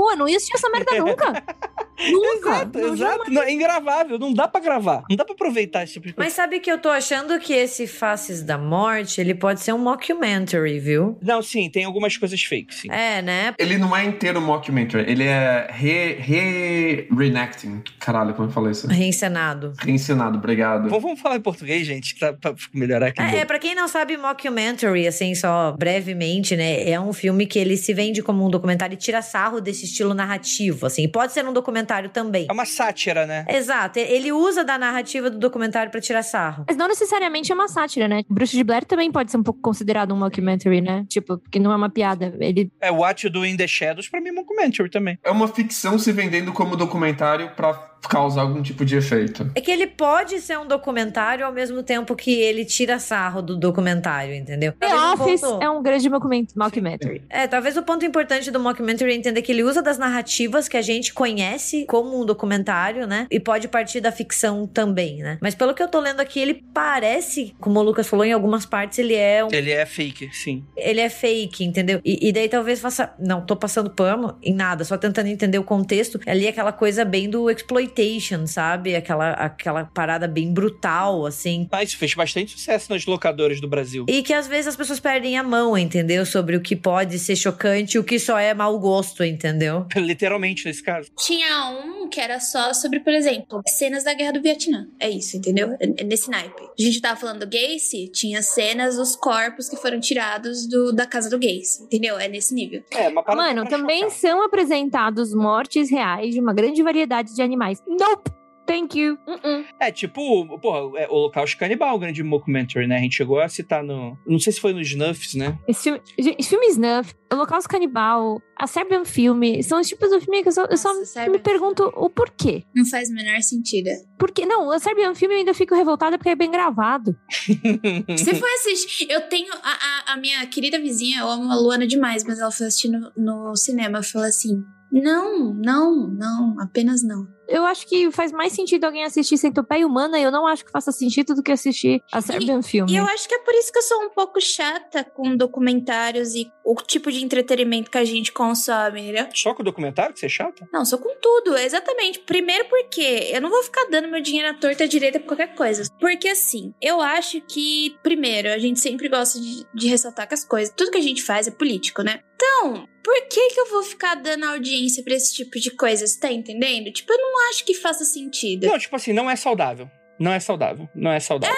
Pô, não ia assistir essa merda nunca. nunca. Exato, Não, exato. Não, é ingravável, não dá pra gravar. Não dá pra aproveitar esse tipo de coisa. Mas sabe que eu tô achando que esse Faces da Morte, ele pode ser um mockumentary, viu? Não, sim, tem algumas coisas fake, sim. É, né? Ele não é inteiro mockumentary, ele é re, re reenacting. Caralho, como eu falei isso? Reencenado. Reencenado, obrigado. Vamos, vamos falar em português, gente, pra, pra melhorar aqui. É, é, pra quem não sabe, mockumentary, assim, só brevemente, né? É um filme que ele se vende como um documentário e tira sarro desse estilo narrativo, assim. Pode ser um documentário também. É uma sátira, né? Exato, ele usa da narrativa do documentário pra tirar sarro. Mas não necessariamente é uma sátira, né? Bruxa de Blair também pode ser um pouco considerado um mockumentary, né? Tipo, porque não é uma piada. Ele. É What You Do in the Shadows, pra mim é um documentary também. É uma ficção se vendendo como documentário pra causar algum tipo de efeito. É que ele pode ser um documentário ao mesmo tempo que ele tira sarro do documentário, entendeu? The Talvez um Office ponto- é um grande mockument- mockumentary. É, talvez o ponto importante do mockumentary é entender que ele usa das narrativas que a gente conhece como um documentário, né? E pode partir da ficção também, né? Mas pelo que eu tô lendo aqui, ele parece, como o Lucas falou, em algumas partes ele é um Ele é fake, sim. ele é fake, entendeu? E, e daí talvez faça. Não, tô passando pano em nada, só tentando entender o contexto. Ali é aquela coisa bem do exploitation, sabe? Aquela, aquela parada bem brutal, assim. Mas fez bastante sucesso nas locadoras do Brasil. E que às vezes as pessoas perdem a mão, entendeu? Sobre o que pode ser chocante e o que só é mau gosto, entendeu? Literalmente, nesse caso. Tinha um que era só sobre, por exemplo, cenas da guerra do Vietnã. É isso, entendeu? É é nesse naipe. A gente tava falando do Gacy, tinha cenas dos corpos que foram tirados do, da casa do Gacy, entendeu? É nesse nível. É, uma parada Mano, também chocar. são apresentados mortes reais de uma grande variedade de animais. Nope! Thank you. Uh-uh. É, tipo, porra, é, Holocausto Canibal, o grande mockumentary, né? A gente chegou a citar no. Não sei se foi nos Snuffs, né? Esse filme, esse filme Snuff, Holocausto Canibal, a Serbian Filme, são os tipos do filme que eu só, eu só Nossa, me Serbian pergunto o porquê. Não faz o menor sentido. Por quê? Não, a Serbian Filme eu ainda fico revoltada porque é bem gravado. Você foi assistir. Eu tenho. A, a, a minha querida vizinha, eu amo a Luana demais, mas ela foi assistir no, no cinema. Eu falei assim: não, não, não, apenas não. Eu acho que faz mais sentido alguém assistir Centopeia Humana e eu não acho que faça sentido do que assistir a Serbian Filme. E eu acho que é por isso que eu sou um pouco chata com documentários e o tipo de entretenimento que a gente consome, entendeu? Só com o documentário que você é chata? Não, sou com tudo, exatamente. Primeiro porque eu não vou ficar dando meu dinheiro à torta à direita por qualquer coisa. Porque assim, eu acho que, primeiro, a gente sempre gosta de, de ressaltar que as coisas, tudo que a gente faz é político, né? Então, por que que eu vou ficar dando audiência pra esse tipo de coisas, tá entendendo? Tipo, eu não acho que faça sentido. Não, tipo assim, não é saudável. Não é saudável. Não é saudável.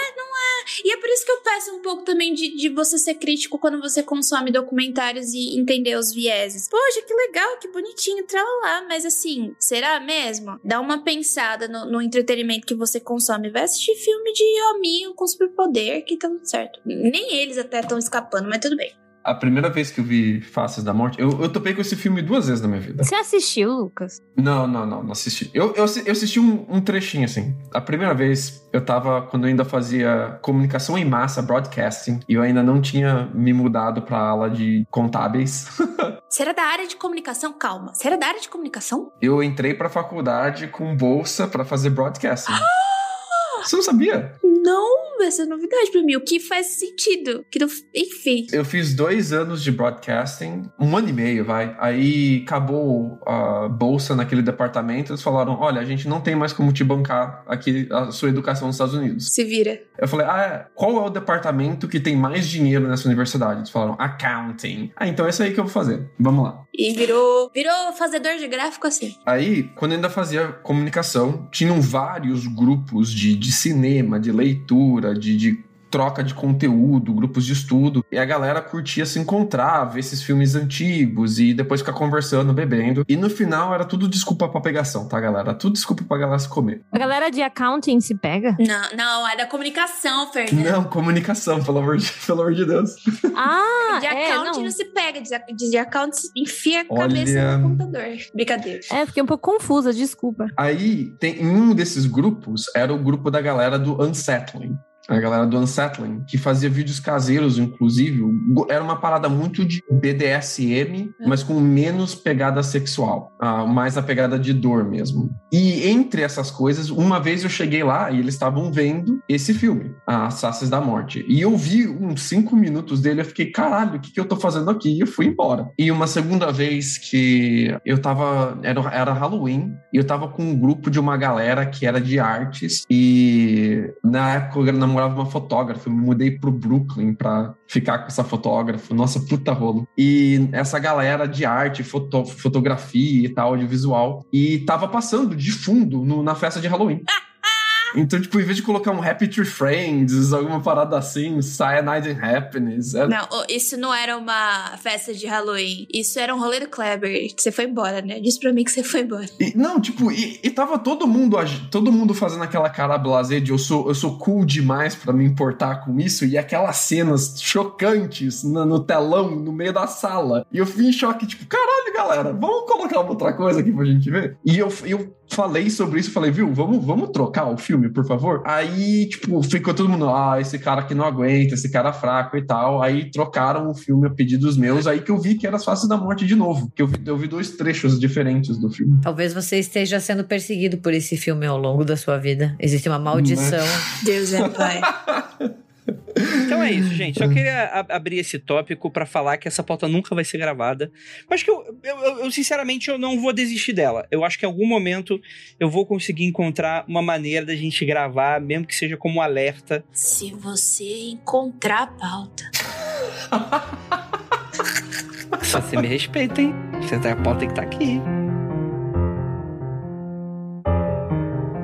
E é por isso que eu peço um pouco também de, de você ser crítico quando você consome documentários e entender os vieses. Poxa, que legal, que bonitinho, tralala. Mas assim, será mesmo? Dá uma pensada no, no entretenimento que você consome. Vai assistir filme de hominho com superpoder, que tá tudo certo. Nem eles até estão escapando, mas tudo bem. A primeira vez que eu vi Faces da Morte, eu, eu topei com esse filme duas vezes na minha vida. Você assistiu, Lucas? Não, não, não, não assisti. Eu, eu, eu assisti um, um trechinho, assim. A primeira vez, eu tava, quando eu ainda fazia comunicação em massa, broadcasting, e eu ainda não tinha me mudado pra ala de contábeis. Você era da área de comunicação? Calma. Você era da área de comunicação? eu entrei pra faculdade com bolsa pra fazer broadcasting. Você não sabia? Não, essa é novidade pra mim. O que faz sentido? Que não... Enfim. Eu fiz dois anos de broadcasting, um ano e meio, vai. Aí acabou a bolsa naquele departamento. Eles falaram: olha, a gente não tem mais como te bancar aqui a sua educação nos Estados Unidos. Se vira. Eu falei: ah, qual é o departamento que tem mais dinheiro nessa universidade? Eles falaram: accounting. Ah, então é isso aí que eu vou fazer. Vamos lá. E virou, virou fazedor de gráfico assim. Aí, quando eu ainda fazia comunicação, tinham vários grupos de, de cinema, de leitura, de, de troca de conteúdo, grupos de estudo. E a galera curtia se encontrar, ver esses filmes antigos e depois ficar conversando, bebendo. E no final era tudo desculpa pra pegação, tá, galera? Tudo desculpa pra galera se comer. A galera de accounting se pega? Não, não, é da comunicação, Fernando. Não, comunicação, pelo amor de, pelo amor de Deus. Ah, De é, account não. não. se pega, de, de de account se enfia a Olha- cabeça no computador. Brincadeira. É, fiquei um pouco confusa, desculpa. Aí, tem, em um desses grupos, era o grupo da galera do Unsettling. A galera do Unsettling, que fazia vídeos caseiros, inclusive. Era uma parada muito de BDSM, mas com menos pegada sexual. ah, mais a pegada de dor mesmo. E entre essas coisas, uma vez eu cheguei lá e eles estavam vendo esse filme, As Faces da Morte. E eu vi uns cinco minutos dele, eu fiquei, caralho, o que, que eu tô fazendo aqui? E eu fui embora. E uma segunda vez que eu tava. Era, era Halloween, e eu tava com um grupo de uma galera que era de artes. E na época eu namorava uma fotógrafa, eu me mudei pro Brooklyn pra ficar com essa fotógrafa. Nossa, puta rolo. E essa galera de arte, foto, fotografia e tal, audiovisual, e tava passando de fundo no- na festa de Halloween. Então, tipo, em vez de colocar um Happy Tree Friends, alguma parada assim, Cyanide and Happiness. Era... Não, isso não era uma festa de Halloween. Isso era um rolê do Kleber. Você foi embora, né? Diz pra mim que você foi embora. E- não, tipo, e, e tava todo mundo, todo mundo fazendo aquela cara blasé de eu sou, eu sou cool demais pra me importar com isso, e aquelas cenas chocantes no, no telão, no meio da sala. E eu fui em choque, tipo, caralho, galera, vamos colocar uma outra coisa aqui pra gente ver? E eu, eu falei sobre isso, falei, viu, vamos, vamos trocar o filme, por favor? Aí, tipo, ficou todo mundo, ah, esse cara aqui não aguenta, esse cara fraco e tal. Aí trocaram o filme a pedidos meus, aí que eu vi que era as Faces da Morte de novo, que eu vi, eu vi dois trechos diferentes do filme. Talvez você esteja sendo perseguido por esse filme ao longo da sua vida. Existe uma maldição. Deus é pai. Então é isso, gente. Só queria a- abrir esse tópico pra falar que essa pauta nunca vai ser gravada. Mas que eu, eu, eu- sinceramente, eu não vou desistir dela. Eu acho que em algum momento eu vou conseguir encontrar uma maneira da gente gravar, mesmo que seja como um alerta. Se você encontrar a pauta. Só você me respeita, hein? Você tá, a pauta tem que estar aqui.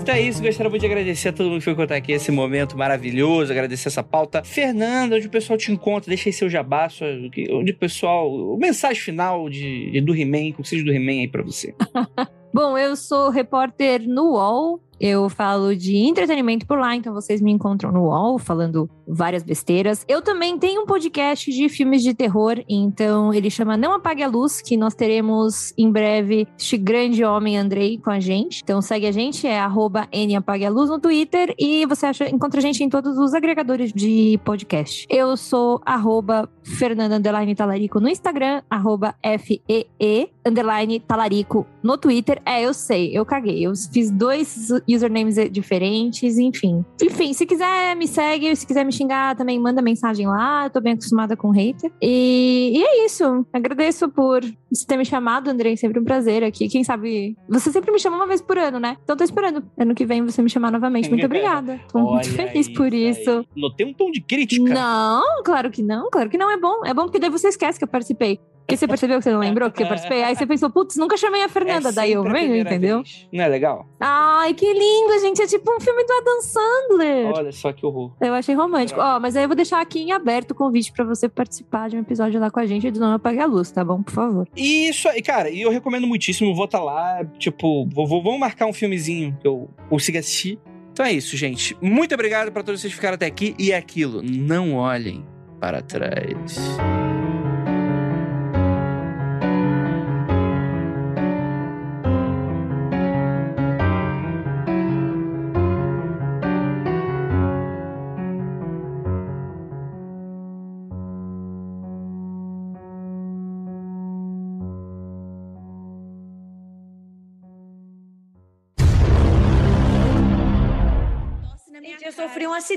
Então é isso, gostaria muito de agradecer a todo mundo que foi contar aqui esse momento maravilhoso, agradecer essa pauta. Fernanda, onde o pessoal te encontra, deixa aí seu jabá, sua- onde o pessoal. O mensagem final de, de do He-Man, conselho do He-Man aí pra você. Bom, eu sou repórter no UOL. Eu falo de entretenimento por lá, então vocês me encontram no UOL falando várias besteiras. Eu também tenho um podcast de filmes de terror, então ele chama Não Apague a Luz, que nós teremos em breve este grande homem Andrei com a gente. Então segue a gente, é arroba NApagueALuz no Twitter e você acha, encontra a gente em todos os agregadores de podcast. Eu sou arroba Fernanda Talarico no Instagram, arroba F-E-E Underline Talarico no Twitter. É, eu sei, eu caguei. Eu fiz dois usernames diferentes, enfim. Enfim, se quiser me segue, se quiser me xingar, também manda mensagem lá. Eu tô bem acostumada com hater. E, e é isso. Agradeço por você ter me chamado, Andrei. Sempre um prazer aqui. Quem sabe. Você sempre me chama uma vez por ano, né? Então tô esperando ano que vem você me chamar novamente. Muito obrigada. Tô muito feliz por isso. Notei um tom de crítica. Não, claro que não, claro que não. É bom. É bom porque daí você esquece que eu participei. Porque você percebeu que você não lembrou que eu participei? Aí você pensou, putz, nunca chamei a Fernanda. É daí eu venho, entendeu? vez. Não é legal? Ai, que lindo, gente. É tipo um filme do Adam Sandler. Olha só que horror. Eu achei romântico. Ó, mas aí eu vou deixar aqui em aberto o convite pra você participar de um episódio lá com a gente do Não Apague a Luz, tá bom? Por favor. E isso aí, cara, e eu recomendo muitíssimo, vou estar lá, tipo, vou, vou- vamos marcar um filmezinho que eu consiga assistir. Então é isso, gente. Muito obrigado pra todos vocês que ficaram até aqui. E é aquilo, não olhem para trás.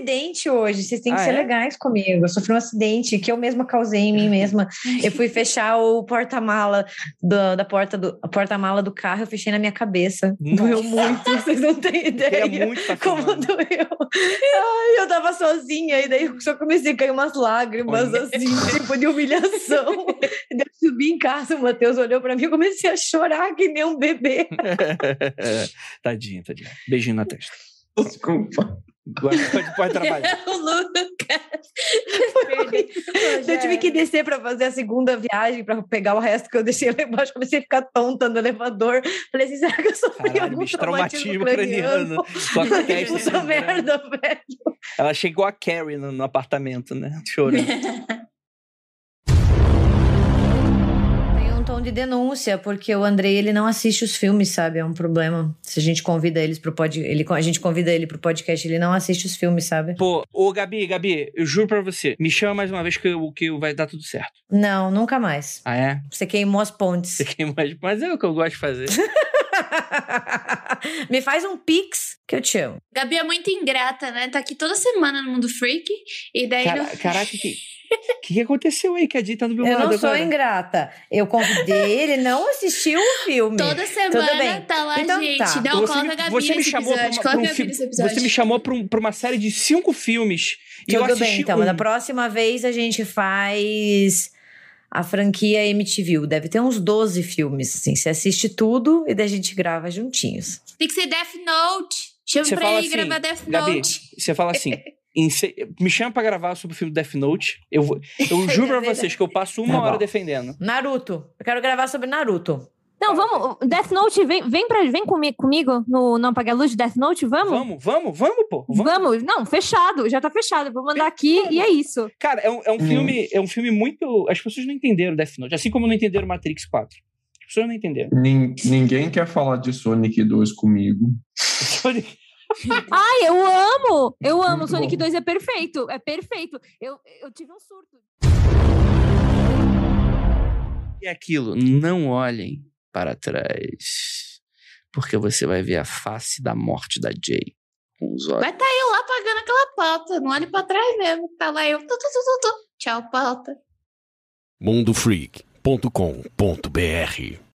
Acidente hoje. Vocês têm que Ah, ser é? legais comigo. Eu sofri um acidente que eu mesma causei em mim mesma. Eu fui fechar o porta-mala do- da porta do porta-mala do carro, eu fechei na minha cabeça. Doeu Nossa. muito, vocês não têm ideia. muito Como doeu. Ai, eu tava sozinha, e daí eu só comecei a cair umas lágrimas, Olha. assim, tipo de humilhação. E daí eu subi em casa, o Matheus olhou pra mim e comecei a chorar que nem um bebê. tadinha, tadinha. Beijinho na testa. Desculpa. Agora pode, pode trabalhar. o Lucas. Eu tive que descer para fazer a segunda viagem para pegar o resto que eu deixei lá embaixo. Comecei a ficar tonta no elevador. Falei assim, será que eu sofri Caralho, algum bicho, traumatismo traumatismo craniano. Só que Puta sangrando. merda, velho. Ela chegou a Carrie no, no apartamento, né? Chorando. De denúncia, porque o Andrei ele não assiste os filmes, sabe? É um problema. Se a gente convida eles pro pod, ele a gente convida ele pro podcast, ele não assiste os filmes, sabe? Pô, ô Gabi, Gabi, eu juro pra você, me chama mais uma vez que, eu, que vai dar tudo certo. Não, nunca mais. Ah, é? Você queimou as pontes. Você queimou as... Mas é o que eu gosto de fazer. Me faz um pix que eu te amo. Gabi é muito ingrata, né? Tá aqui toda semana no Mundo Freak. E daí. Cara, no... Caraca, que, que, que aconteceu aí? Que a Di tá do meu Eu lado não sou agora. ingrata. Eu convidei ele, não assistiu o filme. Toda semana Tudo bem. tá lá, Então gente. tá. Não, você coloca me, a Gabi você me nesse chamou pra, episódio. uma, pra Coloca um a Gabi filme. nesse episódio. Você me chamou pra, um- pra uma série de cinco filmes. E eu assisti bem, então. um. Na próxima vez a gente faz a franquia MTV. Deve ter uns 12 filmes, assim. Você assiste tudo e daí a gente grava juntinhos. Tem que ser Death Note. Chama Você pra fala ele assim, gravar Death Gabi, Note. você fala assim. se- me chama pra gravar sobre o filme Death Note. Eu, vou- eu juro pra É vocês que eu passo uma Tá hora defendendo. Naruto. Eu quero gravar sobre Naruto. Não, vamos. Death Note, vem, vem, pra, vem comi- comigo no Não Apaga a Luz de Death Note, vamos? Vamos, vamos, vamos, pô. Vamos. Vamos. Não, fechado, já tá fechado. Vou mandar aqui e é isso. Cara, é um, é um Hum. filme, é um filme muito. As pessoas não entenderam Death Note, assim como não entenderam Matrix 4. As pessoas não entenderam. Nin- ninguém quer falar de Sonic 2 comigo. Ai, eu amo! Eu amo. Muito Sonic bom. 2 é perfeito. É perfeito. Eu, eu tive um surto. E aquilo, não olhem para trás. Porque você vai ver a face da morte da Jay com os olhos. Vai tá eu lá pagando aquela pauta. Não olhe pra trás mesmo. Tá lá eu. Tu, tu, tu, tu, tu. Tchau, pauta. mundofreak.com.br